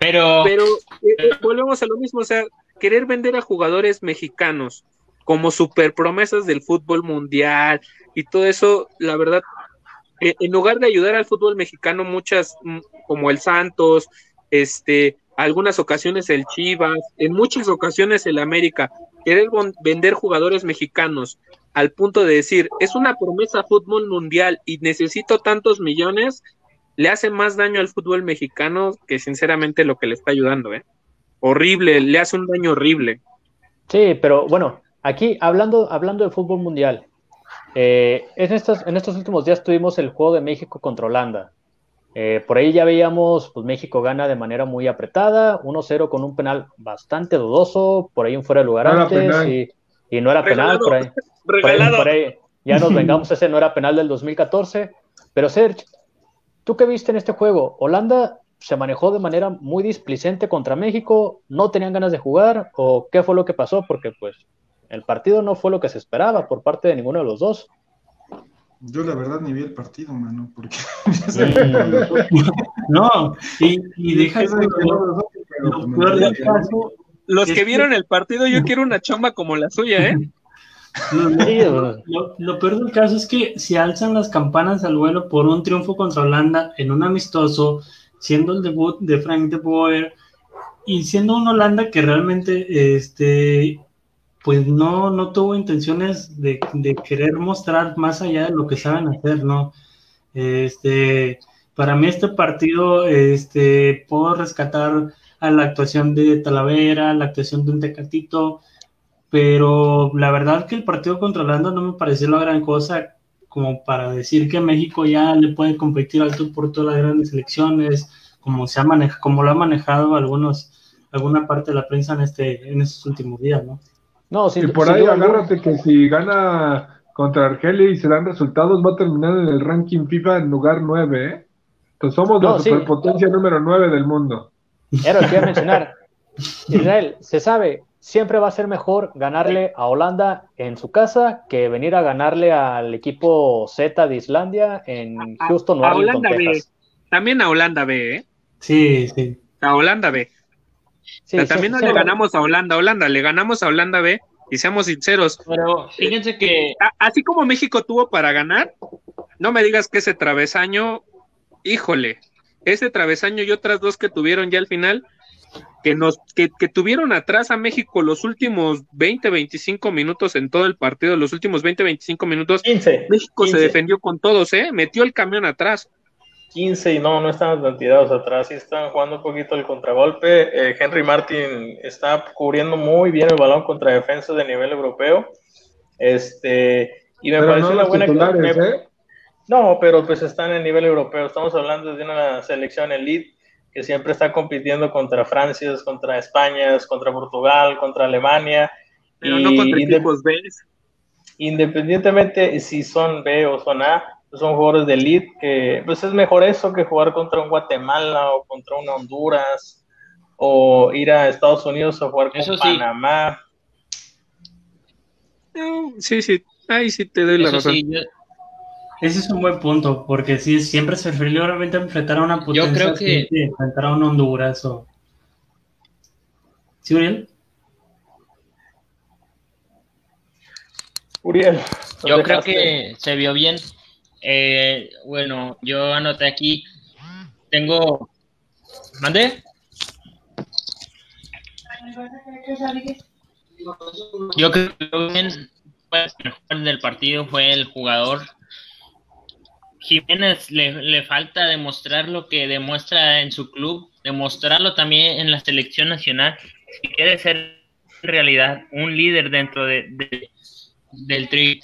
Pero, pero eh, eh, volvemos a lo mismo, o sea, querer vender a jugadores mexicanos como super promesas del fútbol mundial y todo eso, la verdad, en lugar de ayudar al fútbol mexicano, muchas, mm, como el Santos, este, algunas ocasiones el Chivas, en muchas ocasiones el América, querer vender jugadores mexicanos al punto de decir, es una promesa fútbol mundial y necesito tantos millones, le hace más daño al fútbol mexicano que sinceramente lo que le está ayudando, ¿eh? Horrible, le hace un daño horrible. Sí, pero bueno, aquí hablando, hablando del fútbol mundial, eh, en, estos, en estos últimos días tuvimos el juego de México contra Holanda. Eh, por ahí ya veíamos, pues México gana de manera muy apretada, 1-0 con un penal bastante dudoso, por ahí un fuera de lugar antes, y, no era penal, por ahí, por ahí, ya nos vengamos, ese no era penal del 2014. Pero Serge, ¿tú qué viste en este juego? Holanda se manejó de manera muy displicente contra México, no tenían ganas de jugar, o qué fue lo que pasó, porque pues el partido no fue lo que se esperaba por parte de ninguno de los dos. Yo la verdad ni vi el partido, mano, porque... no, y, deja eso, los que vieron el partido, yo quiero una chamba como la suya, ¿eh? lo, peor del caso es que si alzan las campanas al vuelo por un triunfo contra Holanda en un amistoso, siendo el debut de Frank de Boer y siendo un Holanda que realmente este, pues no, no tuvo intenciones de, querer mostrar más allá de lo que saben hacer, ¿no? Este, para mí este partido, este, puedo rescatar a la actuación de Talavera, la actuación de un Tecatito, pero la verdad que el partido contra Holanda no me pareció la gran cosa como para decir que México ya le puede competir alto por todas las grandes elecciones, como se ha manejado, como lo ha manejado algunos, alguna parte de la prensa en este, en estos últimos días, ¿no? No, y por ahí agárrate que si gana contra Argelia y se dan resultados, va a terminar en el ranking FIFA en lugar 9, ¿eh? Entonces somos la superpotencia número 9 del mundo. Era lo que iba a mencionar. Israel, se sabe, siempre va a ser mejor ganarle a Holanda en su casa que venir a ganarle al equipo Z de Islandia en Houston, a, Holanda B. También a Holanda B, ¿eh? Sí, sí. A Holanda B también no le ganamos a Holanda, Holanda, le ganamos a Holanda B y seamos sinceros. Pero fíjense que. así como México tuvo para ganar, no me digas que ese travesaño, híjole, ese travesaño y otras dos que tuvieron ya al final, que nos que, tuvieron atrás a México los últimos 20, 25 minutos en todo el partido, los últimos 20, 25 minutos, México se defendió con todos, ¿eh? Metió el camión atrás. 15 y no, no están tan tirados atrás, sí están jugando un poquito el contragolpe. Eh, Henry Martin está cubriendo muy bien el balón contra defensa de nivel europeo. Este, y me parece una buena ¿eh? No, pero pues están en el nivel europeo. Estamos hablando de una selección elite que siempre está compitiendo contra Francia, contra España, contra Portugal, contra Alemania. Pero no contra equipos B. independientemente si son B o son A, son jugadores de elite, que pues es mejor eso que jugar contra un Guatemala o contra un Honduras o ir a Estados Unidos a jugar con Panamá. Sí, sí, ahí sí te doy la razón. Ese es un buen punto, porque sí, siempre se preferiría obviamente enfrentar a una potencia yo creo que... enfrentar a un Honduras o... ¿Sí, Uriel? Uriel. Yo creo que se vio bien. Eh, bueno, yo anoté aquí. Tengo. ¿Mandé? Yo creo que pues, el mejor del partido fue el jugador. Jiménez le, le falta demostrar lo que demuestra en su club, demostrarlo también en la selección nacional. Si quiere ser en realidad un líder dentro de, del tri.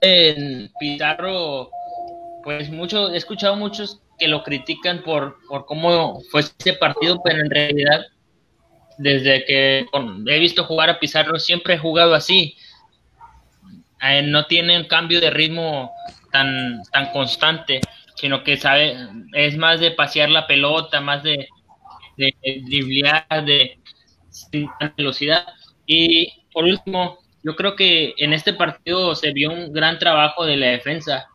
En Pizarro, pues mucho, he escuchado muchos que lo critican por, por cómo fue ese partido, pero en realidad, desde que he visto jugar a Pizarro, siempre he jugado así. No tiene un cambio de ritmo tan, tan constante, sino que sabe, es más de pasear la pelota, más de, de, de de velocidad. Y por último, yo creo que en este partido se vio un gran trabajo de la defensa.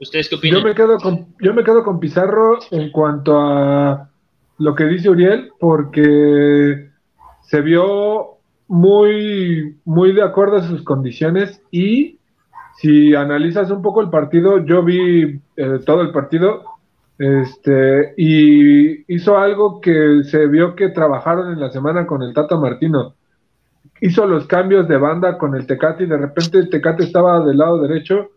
¿Ustedes qué opinan? Yo me quedo con, yo me quedo con Pizarro en cuanto a lo que dice Uriel, porque se vio muy, muy de acuerdo a sus condiciones y si analizas un poco el partido, yo vi eh, todo el partido este, y hizo algo que se vio que trabajaron en la semana con el Tata Martino hizo los cambios de banda con el Tecate y de repente el Tecate estaba del lado derecho,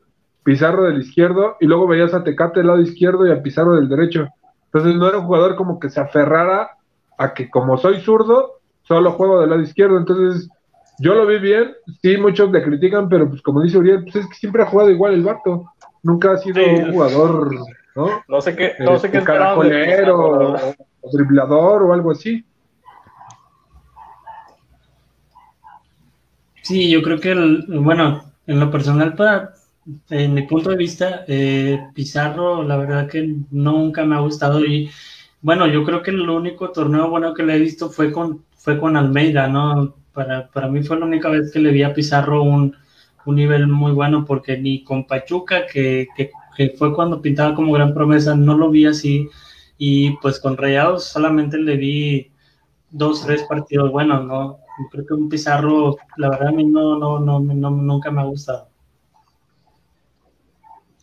Pizarro del izquierdo, y luego veías a Tecate del lado izquierdo y a Pizarro del derecho. Entonces no era un jugador como que se aferrara a que como soy zurdo, solo juego del lado izquierdo. Entonces yo lo vi bien, sí, muchos le critican, pero pues como dice Uriel, pues es que siempre ha jugado igual el Barto. Nunca ha sido un jugador, ¿no? No sé qué, no sé qué caracolero o driblador o algo así. Sí, yo creo que, bueno, en lo personal, para, en mi punto de vista, eh, Pizarro, la verdad que nunca me ha gustado y, bueno, yo creo que el único torneo bueno que le he visto fue con, fue con Almeida, ¿no? Para, para mí fue la única vez que le vi a Pizarro un, un nivel muy bueno, porque ni con Pachuca, que, que, fue cuando pintaba como gran promesa, no lo vi así, y pues con Rayados solamente le vi dos, tres partidos buenos, ¿no? Creo que un Pizarro, la verdad a mí no, no, no, nunca me ha gustado.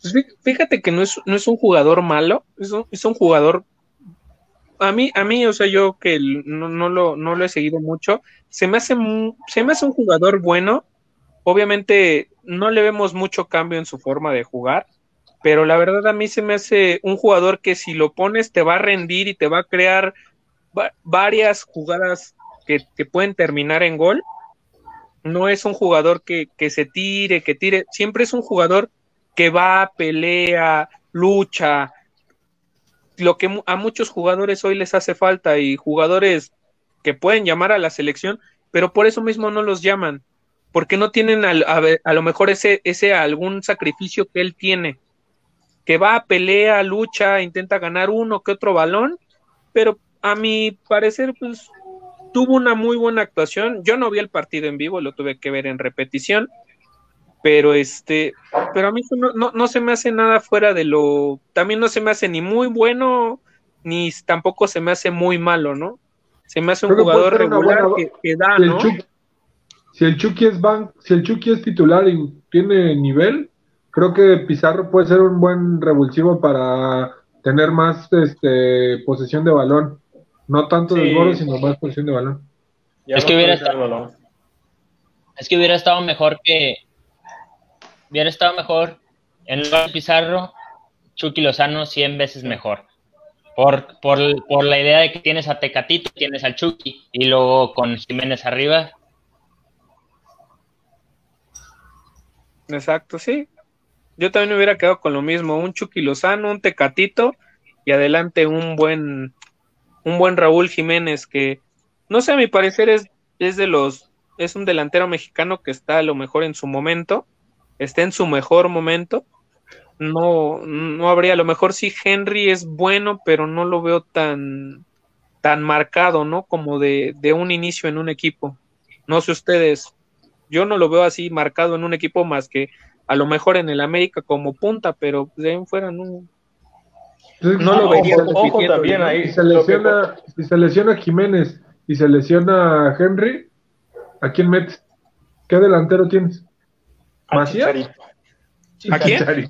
Pues fíjate que no es, no es un jugador malo, es un, es un jugador a mí, a mí, o sea, yo que no, no, lo, no lo he seguido mucho, se me, hace, se me hace un jugador bueno. Obviamente no le vemos mucho cambio en su forma de jugar, pero la verdad a mí se me hace un jugador que si lo pones te va a rendir y te va a crear varias jugadas que, pueden terminar en gol. No es un jugador que, se tire, que tire, siempre es un jugador que va, pelea, lucha, lo que a muchos jugadores hoy les hace falta y jugadores que pueden llamar a la selección, pero por eso mismo no los llaman, porque no tienen a, lo mejor ese, ese algún sacrificio que él tiene, que va, pelea, lucha, intenta ganar uno que otro balón, pero a mi parecer, pues tuvo una muy buena actuación. Yo no vi el partido en vivo, lo tuve que ver en repetición, pero este, pero a mí no, no, se me hace nada fuera de lo, también no se me hace ni muy bueno, ni tampoco se me hace muy malo, ¿no? Se me hace un jugador regular que, da, ¿no? si el Chucky es ban, si el Chucky es titular y tiene nivel, creo que Pizarro puede ser un buen revulsivo para tener más este posesión de balón. No tanto de gol, sino más posición de balón. es que hubiera estado, es que hubiera estado mejor que hubiera estado mejor en el Pizarro, Chucky Lozano 100 veces mejor. Por, por, por, la idea de que tienes a Tecatito, tienes al Chucky y luego con Jiménez arriba. Exacto, sí. Yo también me hubiera quedado con lo mismo, un Chucky Lozano, un Tecatito y adelante un buen un buen Raúl Jiménez que, no sé, a mi parecer es, es de los es un delantero mexicano que está a lo mejor en su momento, está en su mejor momento. No, no habría, a lo mejor sí Henry es bueno, pero no lo veo tan, tan marcado, ¿no? Como de, de un inicio en un equipo. No sé ustedes, yo no lo veo así marcado en un equipo más que a lo mejor en el América como punta, pero de ahí fuera no, no lo veía. Ojo, también ahí. Si se, lesiona, si se lesiona Jiménez y se lesiona Henry, ¿a quién metes? ¿Qué delantero tienes? ¿Macías? ¿A quién?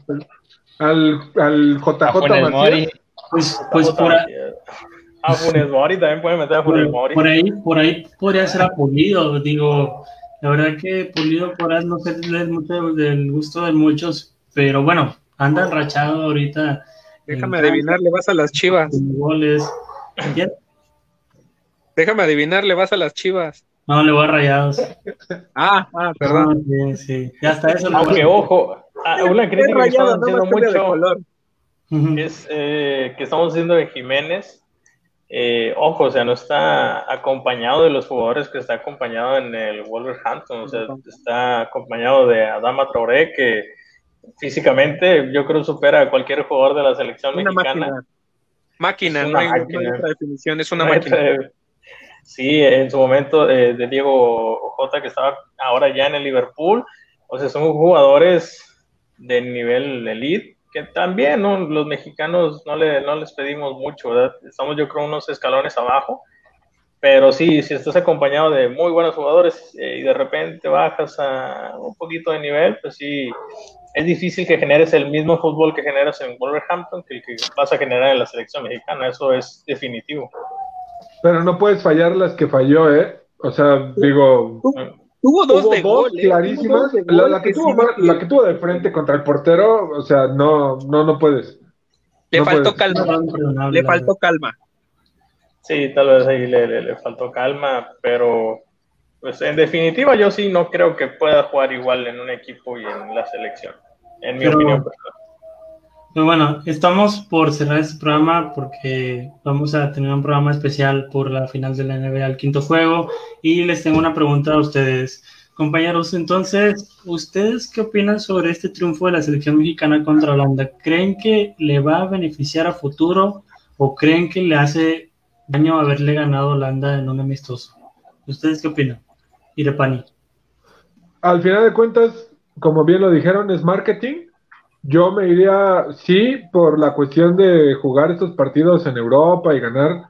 Al, al JJ Macías. Pues, pues por, a Funes Mori también puede meter a Funes Mori. Por ahí, por ahí podría ser a Pulido, digo, la verdad que Pulido por ahí no sé mucho del gusto de muchos, pero bueno, anda enrachado ahorita. Déjame adivinar, le vas a las chivas. Goles. Déjame adivinar, le vas a las chivas. No, le voy a rayados. Ah, ah, perdón. sí, sí. Ya está eso. Aunque, ojo, ah, una crítica que estamos haciendo mucho es eh, que estamos haciendo de Jiménez eh, ojo, o sea, no está acompañado de los jugadores que está acompañado en el Wolverhampton, o sea, está acompañado de Adama Traoré, que físicamente yo creo supera a cualquier jugador de la selección mexicana. Máquina, no hay, otra definición, es una máquina. Sí, en su momento eh, de Diego J, que estaba ahora ya en el Liverpool, o sea, son jugadores de nivel elite que también los mexicanos no, le, no les pedimos mucho, ¿verdad? Estamos yo creo unos escalones abajo, pero sí, si estás acompañado de muy buenos jugadores eh, y de repente bajas a un poquito de nivel, pues sí, es difícil que generes el mismo fútbol que generas en Wolverhampton que el que vas a generar en la selección mexicana, eso es definitivo. Pero no puedes fallar las que falló, ¿eh? O sea, digo... Tuvo dos de gol, ¿eh? clarísimas. la, que tuvo, la, que tuvo, de frente contra el portero, o sea, no, no, no puedes. Le faltó calma. le faltó calma. Sí, tal vez ahí le, le, faltó calma, pero pues en definitiva yo sí no creo que pueda jugar igual en un equipo y en la selección, en mi opinión personal. Pues bueno, estamos por cerrar este programa porque vamos a tener un programa especial por la final de la NBA, el quinto juego, y les tengo una pregunta a ustedes. Compañeros, entonces, ¿ustedes qué opinan sobre este triunfo de la selección mexicana contra Holanda? ¿Creen que le va a beneficiar a futuro o creen que le hace daño haberle ganado a Holanda en un amistoso? ¿Ustedes qué opinan? Irepani. Al final de cuentas, como bien lo dijeron, es marketing yo me iría, sí, por la cuestión de jugar estos partidos en Europa y ganar,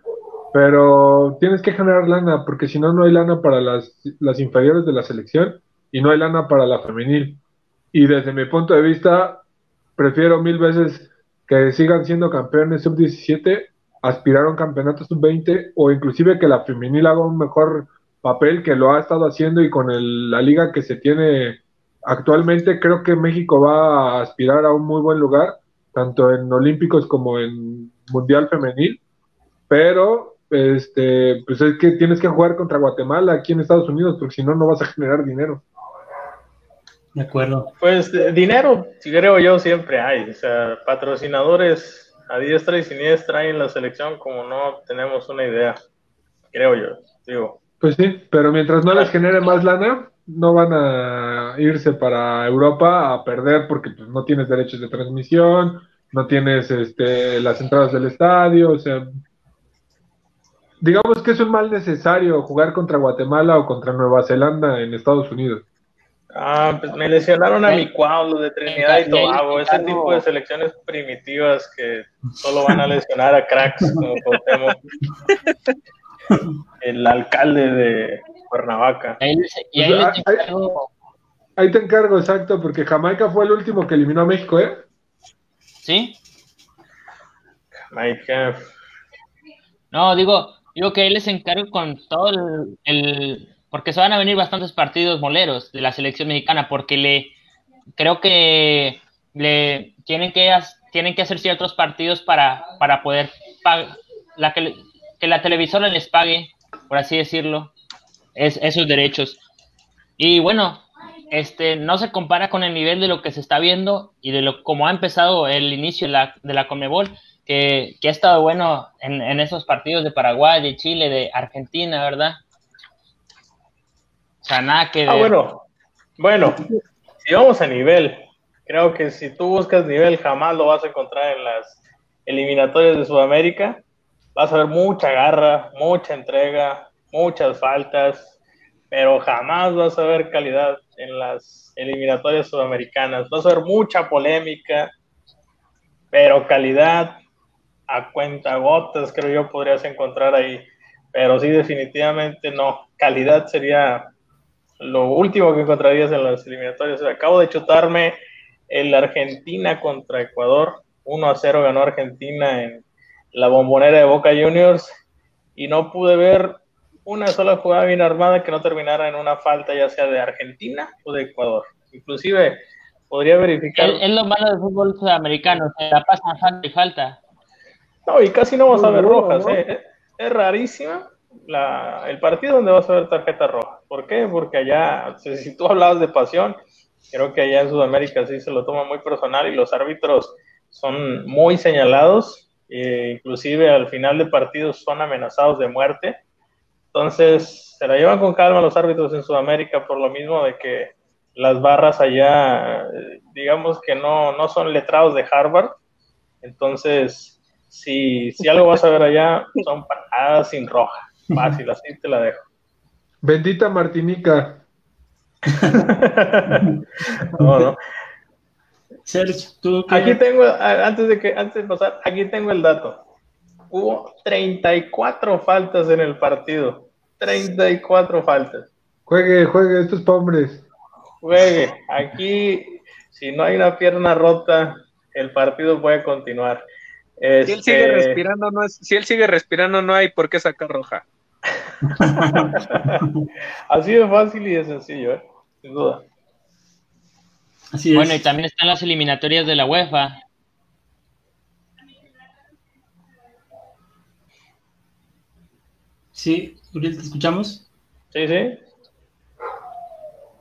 pero tienes que generar lana, porque si no, no hay lana para las, las inferiores de la selección y no hay lana para la femenil. Y desde mi punto de vista, prefiero mil veces que sigan siendo campeones sub-17, aspirar a un campeonato sub-20 o inclusive que la femenil haga un mejor papel que lo ha estado haciendo y con la liga que se tiene actualmente creo que México va a aspirar a un muy buen lugar, tanto en Olímpicos como en Mundial Femenil, pero este, pues es que tienes que jugar contra Guatemala aquí en Estados Unidos, porque si no, no vas a generar dinero. De acuerdo. Pues dinero, creo yo, siempre hay. O sea, patrocinadores a diestra y siniestra en la selección, como no tenemos una idea, creo yo, digo. Pues sí, pero mientras no les genere más lana, no van a irse para Europa a perder porque pues, no tienes derechos de transmisión, no tienes este, las entradas del estadio, o sea, digamos que es un mal necesario jugar contra Guatemala o contra Nueva Zelanda en Estados Unidos. Ah, pues me lesionaron a mi cuadro de Trinidad y Tobago, ese tipo de selecciones primitivas que solo van a lesionar a cracks como el alcalde de Cuernavaca. Ahí, te encargo, exacto, porque Jamaica fue el último que eliminó a México, ¿eh? ¿Sí? Jamaica. No, digo, digo que ahí les encargo con todo el, porque se van a venir bastantes partidos moleros de la selección mexicana, porque le creo que le tienen que tienen que hacer ciertos partidos para, para poder la que, que la televisora les pague, por así decirlo, es, esos derechos. Y bueno, este, no se compara con el nivel de lo que se está viendo y de lo como ha empezado el inicio de la, de la Comebol, que, ha estado bueno en, en, esos partidos de Paraguay, de Chile, de Argentina, ¿verdad? O sea, nada que Ah, bueno. Bueno, si vamos a nivel, creo que si tú buscas nivel, jamás lo vas a encontrar en las eliminatorias de Sudamérica. Vas a ver mucha garra, mucha entrega, muchas faltas, pero jamás vas a ver calidad en las eliminatorias sudamericanas. Vas a ver mucha polémica, pero calidad a cuenta gotas, creo yo, podrías encontrar ahí. Pero sí, definitivamente no. Calidad sería lo último que encontrarías en las eliminatorias. Acabo de chutarme el Argentina contra Ecuador. 1 a 0 ganó Argentina en la bombonera de Boca Juniors y no pude ver una sola jugada bien armada que no terminara en una falta ya sea de Argentina o de Ecuador. Inclusive podría verificar. Es, lo malo del fútbol sudamericano, se la pasan falta y falta. No, y casi no vas a ver rojas, ¿eh? es rarísima la, el partido donde vas a ver tarjeta roja. ¿Por qué? Porque allá, si tú hablabas de pasión, creo que allá en Sudamérica sí se lo toma muy personal y los árbitros son muy señalados, e inclusive al final de partidos son amenazados de muerte. Entonces, se la llevan con calma los árbitros en Sudamérica por lo mismo de que las barras allá, digamos que no, no son letrados de Harvard. Entonces, si, si algo vas a ver allá, son patadas sin roja. Fácil, así te la dejo. Bendita Martinica. no, no. Aquí tengo, antes de que, antes de pasar, aquí tengo el dato. Hubo 34 faltas en el partido. 34 faltas. Juegue, juegue, esto es para hombres. Juegue. Aquí, si no hay una pierna rota, el partido puede continuar. Si él sigue este, respirando, no es, si él sigue respirando, no hay por qué sacar roja. Así de fácil y de sencillo, ¿eh? sin duda. Así bueno, y también están las eliminatorias de la UEFA. Sí, Uriel, ¿te escuchamos? Sí, sí.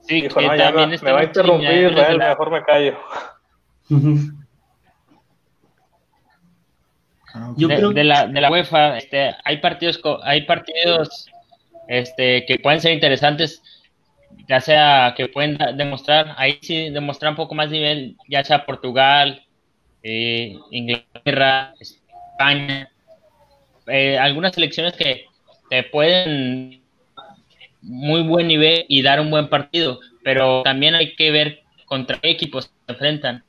Sí, que también me, me va a interrumpir, mejor me callo. Ah, de, la, de la UEFA, este, hay partidos, hay partidos este, que pueden ser interesantes, ya sea que pueden demostrar, ahí sí demostrar un poco más nivel, ya sea Portugal, eh, Inglaterra, España, eh, algunas selecciones que te pueden muy buen nivel y dar un buen partido, pero también hay que ver contra qué equipos se enfrentan.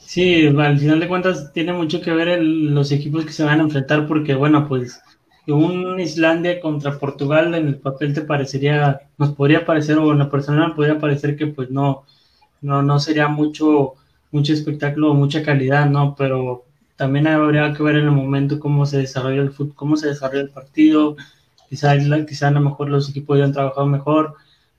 Sí, al final de cuentas tiene mucho que ver los equipos que se van a enfrentar porque, bueno, pues un Islandia contra Portugal en el papel te parecería, nos podría parecer, o en la personal podría parecer que pues no, no, no sería mucho, mucho espectáculo mucha calidad, ¿no? Pero también habría que ver en el momento cómo se desarrolla el fútbol, cómo se desarrolla el partido, quizá, quizá a lo mejor los equipos hayan trabajado mejor,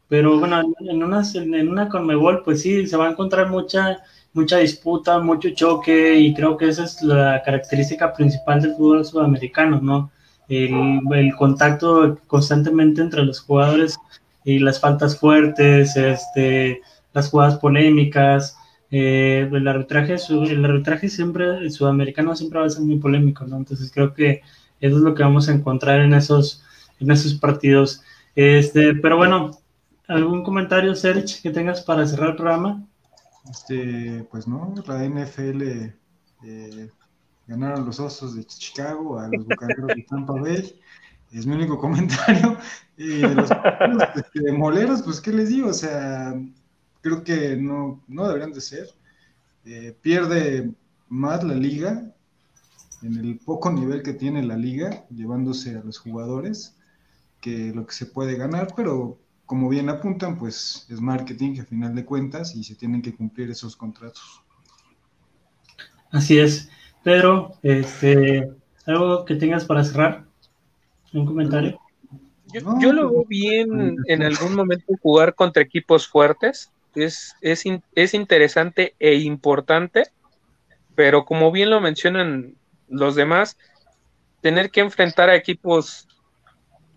pero bueno, en una, en una Conmebol pues sí, se va a encontrar mucha mucha disputa, mucho choque y creo que esa es la característica principal del fútbol sudamericano, ¿no? El, contacto constantemente entre los jugadores y las faltas fuertes, este, las jugadas polémicas, eh, el arbitraje, el arbitraje siempre, el sudamericano siempre va a ser muy polémico, ¿no? Entonces creo que eso es lo que vamos a encontrar en esos, en esos partidos. Este, pero bueno, ¿algún comentario, Serge, que tengas para cerrar el programa? Este, pues no, la NFL eh, ganaron los osos de Chicago a los bucaneros de Tampa Bay. Es mi único comentario. Y de los este, moleros, pues, ¿qué les digo? O sea, creo que no, no deberían de ser. Eh, pierde más la liga en el poco nivel que tiene la liga, llevándose a los jugadores, que lo que se puede ganar, pero como bien apuntan, pues es marketing a final de cuentas y se tienen que cumplir esos contratos. Así es. Pedro, este, ¿algo que tengas para cerrar? ¿Un comentario? Yo, lo veo bien en algún momento jugar contra equipos fuertes. Es, es, es interesante e importante, pero como bien lo mencionan los demás, tener que enfrentar a equipos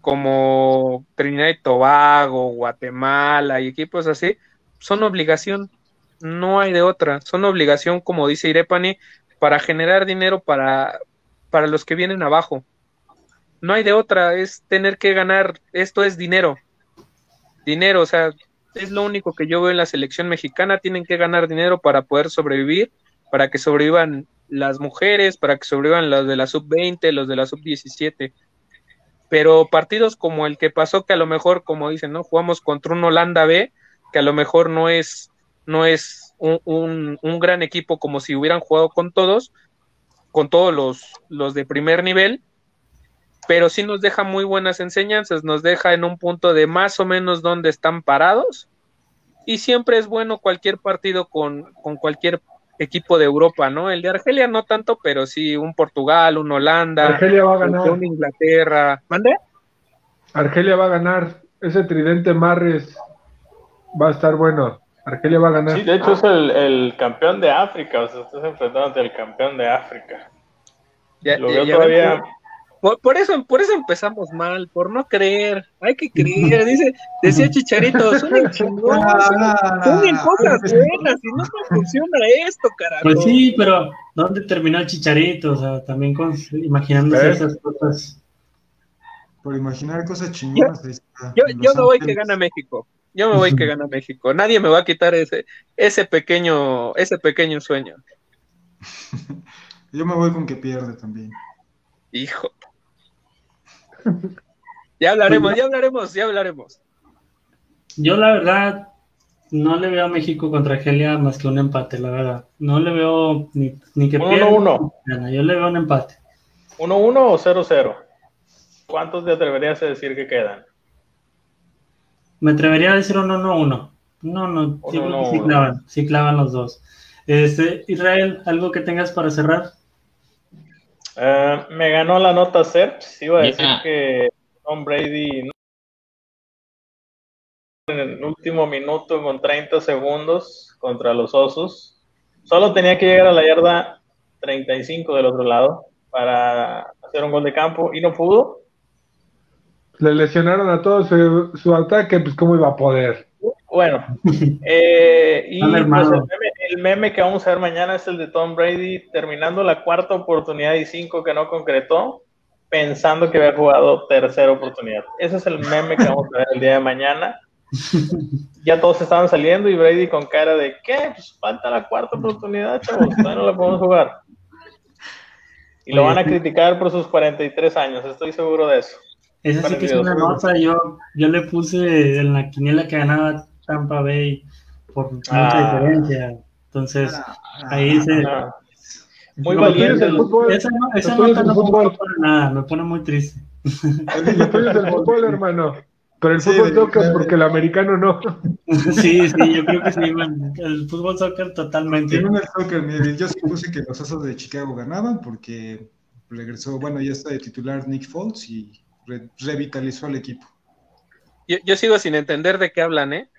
como Trinidad y Tobago, Guatemala y equipos así, son obligación, no hay de otra, son obligación, como dice Irepani, para generar dinero para, para los que vienen abajo. no hay de otra, es tener que ganar, esto es dinero, dinero, o sea, es lo único que yo veo en la selección mexicana, tienen que ganar dinero para poder sobrevivir, para que sobrevivan las mujeres, para que sobrevivan los de la sub-20, los de la sub-17. Pero partidos como el que pasó, que a lo mejor, como dicen, ¿no? Jugamos contra un Holanda B, que a lo mejor no es, no es un, un, gran equipo como si hubieran jugado con todos, con todos los, los de primer nivel, pero sí nos deja muy buenas enseñanzas, nos deja en un punto de más o menos donde están parados, y siempre es bueno cualquier partido con, con cualquier equipo de Europa, ¿no? El de Argelia no tanto, pero sí un Portugal, un Holanda, Argelia va a ganar. un Inglaterra. ¿Mande? Argelia va a ganar. Ese tridente Marres va a estar bueno. Argelia va a ganar. Sí, de hecho es el, campeón de África, o sea, estás enfrentando al campeón de África. Ya, Lo veo todavía. Por, eso, por eso empezamos mal, por no creer. Hay que creer. Dice, decía Chicharito, son chingón, son cosas buenas y no funciona esto, carajo. Pues sí, pero ¿dónde terminó el Chicharito? O sea, también con, imaginándose esas cosas. Por imaginar cosas chingonas. Yo, yo me voy que gana México. Yo me voy que gana México. Nadie me va a quitar ese, ese pequeño, ese pequeño sueño. Yo me voy con que pierde también. Hijo. ya hablaremos, ya hablaremos, ya hablaremos. Yo la verdad no le veo a México contra Argelia más que un empate, la verdad. No le veo ni, ni que pierda. 1-1. Yo le veo un empate. 1-1 o 0-0. ¿Cuántos te atreverías a decir que quedan? Me atrevería a decir 1-1-1. No, no, sí, sí, clavan, sí clavan los dos. Este, Israel, ¿algo que tengas para cerrar? Eh, me ganó la nota Serps. Iba a decir que Tom Brady en el último minuto con 30 segundos contra los Osos. Solo tenía que llegar a la yarda 35 del otro lado para hacer un gol de campo y no pudo. Le lesionaron a todos su, ataque, pues cómo iba a poder. Bueno, eh, y pues, el, meme, que vamos a ver mañana es el de Tom Brady terminando la cuarta oportunidad y cinco que no concretó, pensando que había jugado tercera oportunidad. Ese es el meme que vamos a ver el día de mañana. Ya todos estaban saliendo y Brady con cara de ¿qué? Pues falta la cuarta oportunidad, chavos, todavía no la podemos jugar. Y lo van a criticar por sus 43 años, estoy seguro de eso. Esa sí que es una nota. Yo, yo le puse en la quiniela que ganaba Tampa Bay por mucha ah. diferencia. Entonces, ah, ahí se. Ah. muy valiente. Esa, esa nota no me para nada, me pone muy triste. El fútbol, hermano. Pero el fútbol toca porque el americano no. Sí, sí, yo creo que sí, el fútbol soccer totalmente. el soccer, yo supuse que los Osos de Chicago ganaban porque regresó, bueno, ya está de titular Nick Foles y revitalizó al equipo. Yo, sigo sin entender de qué hablan, ¿eh?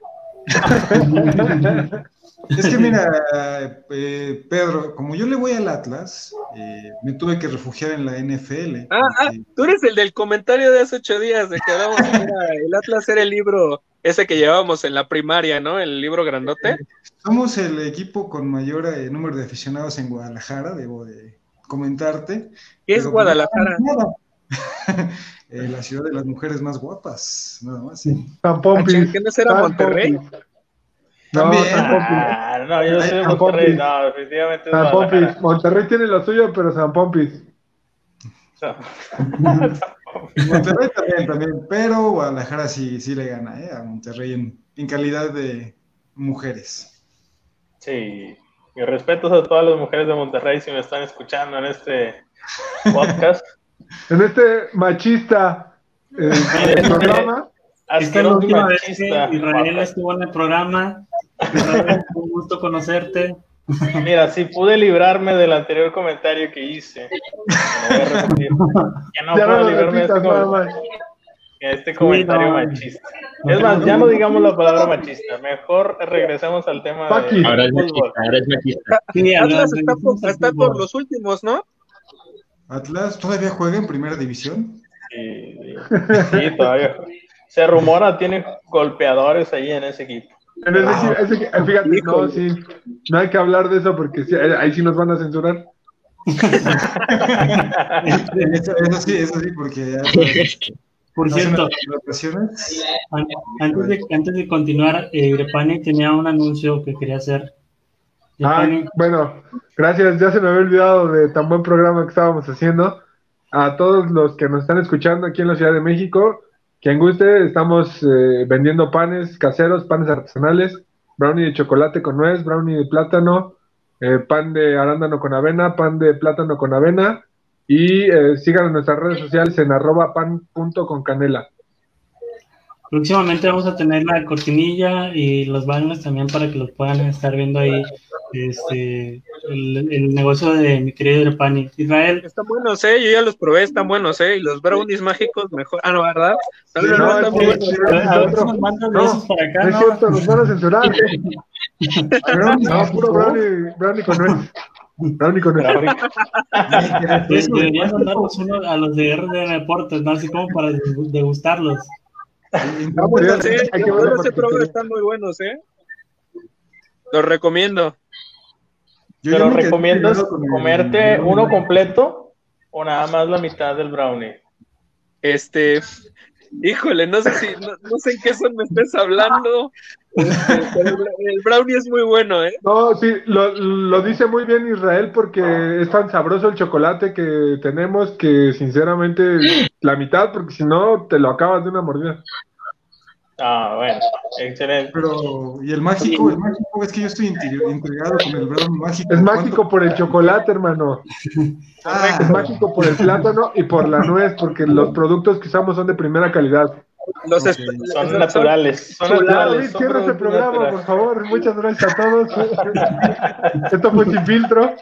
es que mira, eh, Pedro, como yo le voy al Atlas, eh, me tuve que refugiar en la NFL. Ah, ah, tú eres el del comentario de hace ocho días de que el Atlas era el libro ese que llevábamos en la primaria, ¿no? El libro grandote. Somos el equipo con mayor eh, número de aficionados en Guadalajara, debo de comentarte. ¿Qué es pues, Guadalajara? Eh, la ciudad de las mujeres más guapas, nada más. San Pompis. ¿Qué no será Monterrey? No, También. Ah, no, yo soy de Monterrey, no, definitivamente. San Pompis. Monterrey tiene lo suyo, pero San Pompis. Monterrey también, también, pero Guadalajara sí, sí le gana ¿eh? a Monterrey en, en calidad de mujeres. Sí, mis respetos a todas las mujeres de Monterrey si me están escuchando en este podcast en este machista eh, programa. Esta es la última vez que Israel estuvo en el programa. un gusto conocerte. Mira, si pude librarme del anterior comentario que hice, Ya no puedo librarme de este, este comentario machista. Es más, ya no digamos la palabra machista. Mejor regresemos al tema de ahora es machista, ahora es machista. Sí, Atlas está, por, está por los últimos, ¿no? Atlas todavía juega en primera división. Sí, sí, todavía. Se rumora, tiene golpeadores ahí en ese equipo. fíjate, no, sí, no hay que hablar de eso porque ahí sí nos van a censurar. eso, sí, eso sí, porque Por cierto, antes de, antes de continuar, eh, tenía un anuncio que quería hacer. Ah, bueno, gracias. Ya se me había olvidado de tan buen programa que estábamos haciendo. A todos los que nos están escuchando aquí en la Ciudad de México, quien guste, estamos eh, vendiendo panes caseros, panes artesanales, brownie de chocolate con nuez, brownie de plátano, eh, pan de arándano con avena, pan de plátano con avena y eh, sigan en nuestras redes sociales en arroba pan.concanela. Próximamente vamos a tener la cortinilla y los banners también para que los puedan estar viendo ahí este, el, negocio de mi querido Pani. Israel. Están buenos, ¿eh? Yo ya los probé, están buenos, ¿eh? Y los brownies mágicos mejor. Ah, no, ¿verdad? No, no, no, están buenos. A ver nos mandan esos para acá. No es cierto, nos van a censurar. no, puro brownie, brownie con nuez. Brownie con nuez. Deberían mandarnos uno a los de RDN Deportes, ¿no? Así como para degustarlos. Ah, bueno, sí, hay que ver ese probé, están muy buenos, ¿eh? Los recomiendo. Pero recomiendas comerte uno completo o nada más la mitad del brownie. Este, híjole, no sé si, no, sé en qué son me estés hablando. Este, el, brownie es muy bueno, ¿eh? No, sí, lo, lo, dice muy bien Israel porque es tan sabroso el chocolate que tenemos que sinceramente la mitad, porque si no te lo acabas de una mordida. Ah, bueno, excelente. Pero, y el mágico, el mágico es que yo estoy intrigado con el brownie mágico. Es mágico por el chocolate, hermano. Ah, es mágico por el plátano y por la nuez, porque los productos que usamos son de primera calidad. Los son naturales. Son naturales. cierra ese programa, por favor. Muchas gracias a todos. Esto fue sin filtro.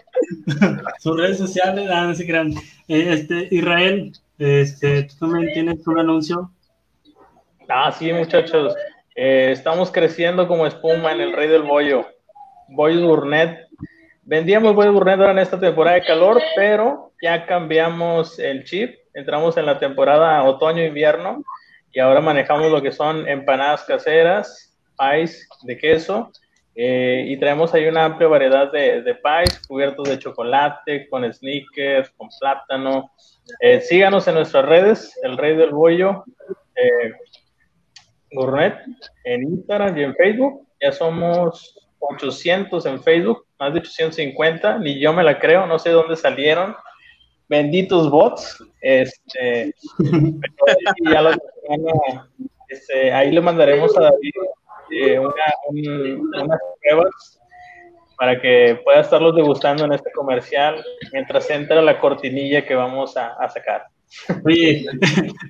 Sus redes sociales, ah, no se crean. Eh, este, Israel, este, tú también tienes un anuncio Ah, sí, muchachos. Eh, estamos creciendo como espuma en el Rey del Bollo. Boys Burnett. Vendíamos Boys Burnett ahora en esta temporada de calor, pero ya cambiamos el chip. Entramos en la temporada otoño-invierno y ahora manejamos lo que son empanadas caseras, pies de queso eh, y traemos ahí una amplia variedad de, de pies cubiertos de chocolate, con sneakers, con plátano. Eh, síganos en nuestras redes, el Rey del Bollo. Gourmet en Instagram y en Facebook. Ya somos 800 en Facebook, más de 850, ni yo me la creo, no sé dónde salieron. Benditos bots. Este, este, ahí le mandaremos a David eh, unas pruebas para que pueda estarlos degustando en este comercial mientras entra la cortinilla que vamos a sacar. Oye,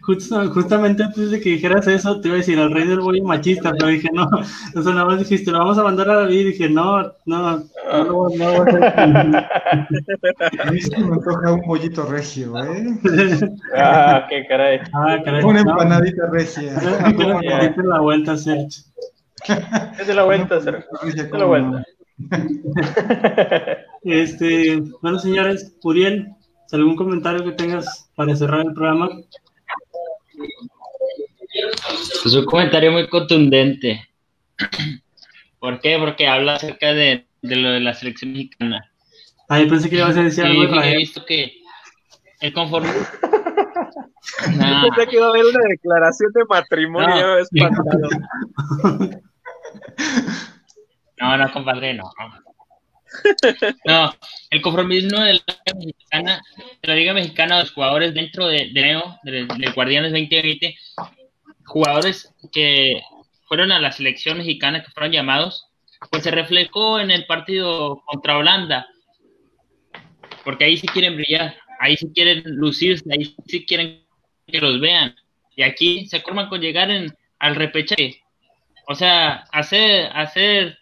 justamente antes de que dijeras eso, te iba a decir al rey del bollo machista, pero dije, no, o sea, nada más dijiste, lo vamos a mandar a David, y dije, no, no, no, no, no. A mí se me antoja un bollito regio, ¿eh? Ah, qué caray. Ah, caray. Una empanadita regia. Date la vuelta, Sergio. Es de la vuelta, Sergio. Es de la vuelta. Este, bueno, señores, Uriel, ¿algún comentario que tengas para cerrar el programa? Pues un comentario muy contundente. ¿Por qué? Porque habla acerca de, lo de la selección mexicana. Ah, yo pensé que ibas a decir algo. he visto que el conforme. Pensé que iba a haber una declaración de matrimonio no, no, compadre, no. No, el conformismo de la Liga Mexicana, de la Liga Mexicana, los jugadores dentro de, Neo, de, Guardianes 2020, jugadores que fueron a la selección mexicana, que fueron llamados, pues se reflejó en el partido contra Holanda, porque ahí sí quieren brillar, ahí sí quieren lucirse, ahí sí quieren que los vean, y aquí se forman con llegar al repechaje. O sea, hacer, hacer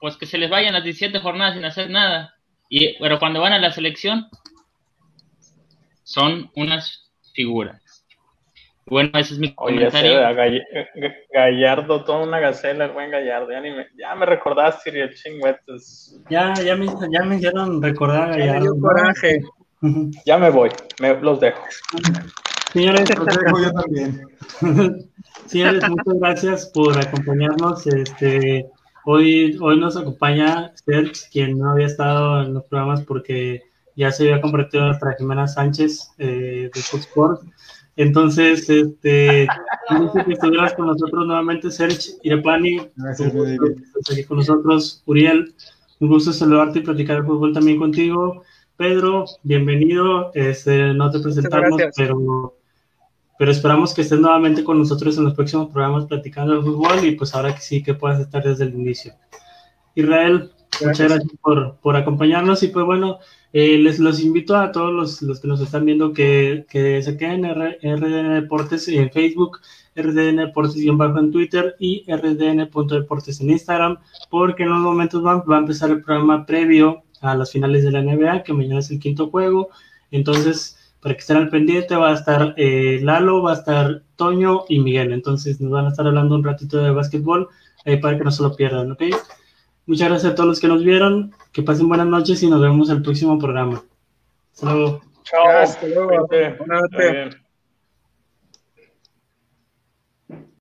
pues que se les vayan las 17 jornadas sin hacer nada. Y, pero cuando van a la selección, son unas figuras. Bueno, ese es mi comentario. Gallardo, toda una gacela, el buen Gallardo. Ya, me, ya me recordaste, el chingüetes. Ya, ya me, ya me hicieron recordar a Gallardo. coraje. ya me voy, me, los dejo. Señores, los dejo yo también. Señores, muchas gracias por acompañarnos. Este, Hoy, hoy nos acompaña Serge, quien no había estado en los programas porque ya se había convertido en nuestra Jimena Sánchez eh, de Fox Sports. Entonces, este, que estuvieras con nosotros nuevamente, Serge Irepani, aquí con nosotros, Uriel, un gusto saludarte y platicar el fútbol también contigo. Pedro, bienvenido, este, no te presentamos, pero, pero esperamos que estés nuevamente con nosotros en los próximos programas platicando de fútbol y pues ahora que sí que puedas estar desde el inicio. Israel, muchas gracias por, por acompañarnos y pues bueno, eh, les los invito a todos los, los que nos están viendo que, que se queden en RDN Deportes en Facebook, RDN Deportes bajo en Twitter y RDN.deportes en Instagram, porque en unos momentos va, va, a empezar el programa previo a las finales de la NBA, que mañana es el quinto juego. Entonces, para que estén al pendiente, va a estar eh, Lalo, va a estar Toño y Miguel. Entonces, nos van a estar hablando un ratito de básquetbol eh, para que no se lo pierdan, ¿ok? Muchas gracias a todos los que nos vieron. Que pasen buenas noches y nos vemos en el próximo programa. Hasta luego. Chao. Hasta luego.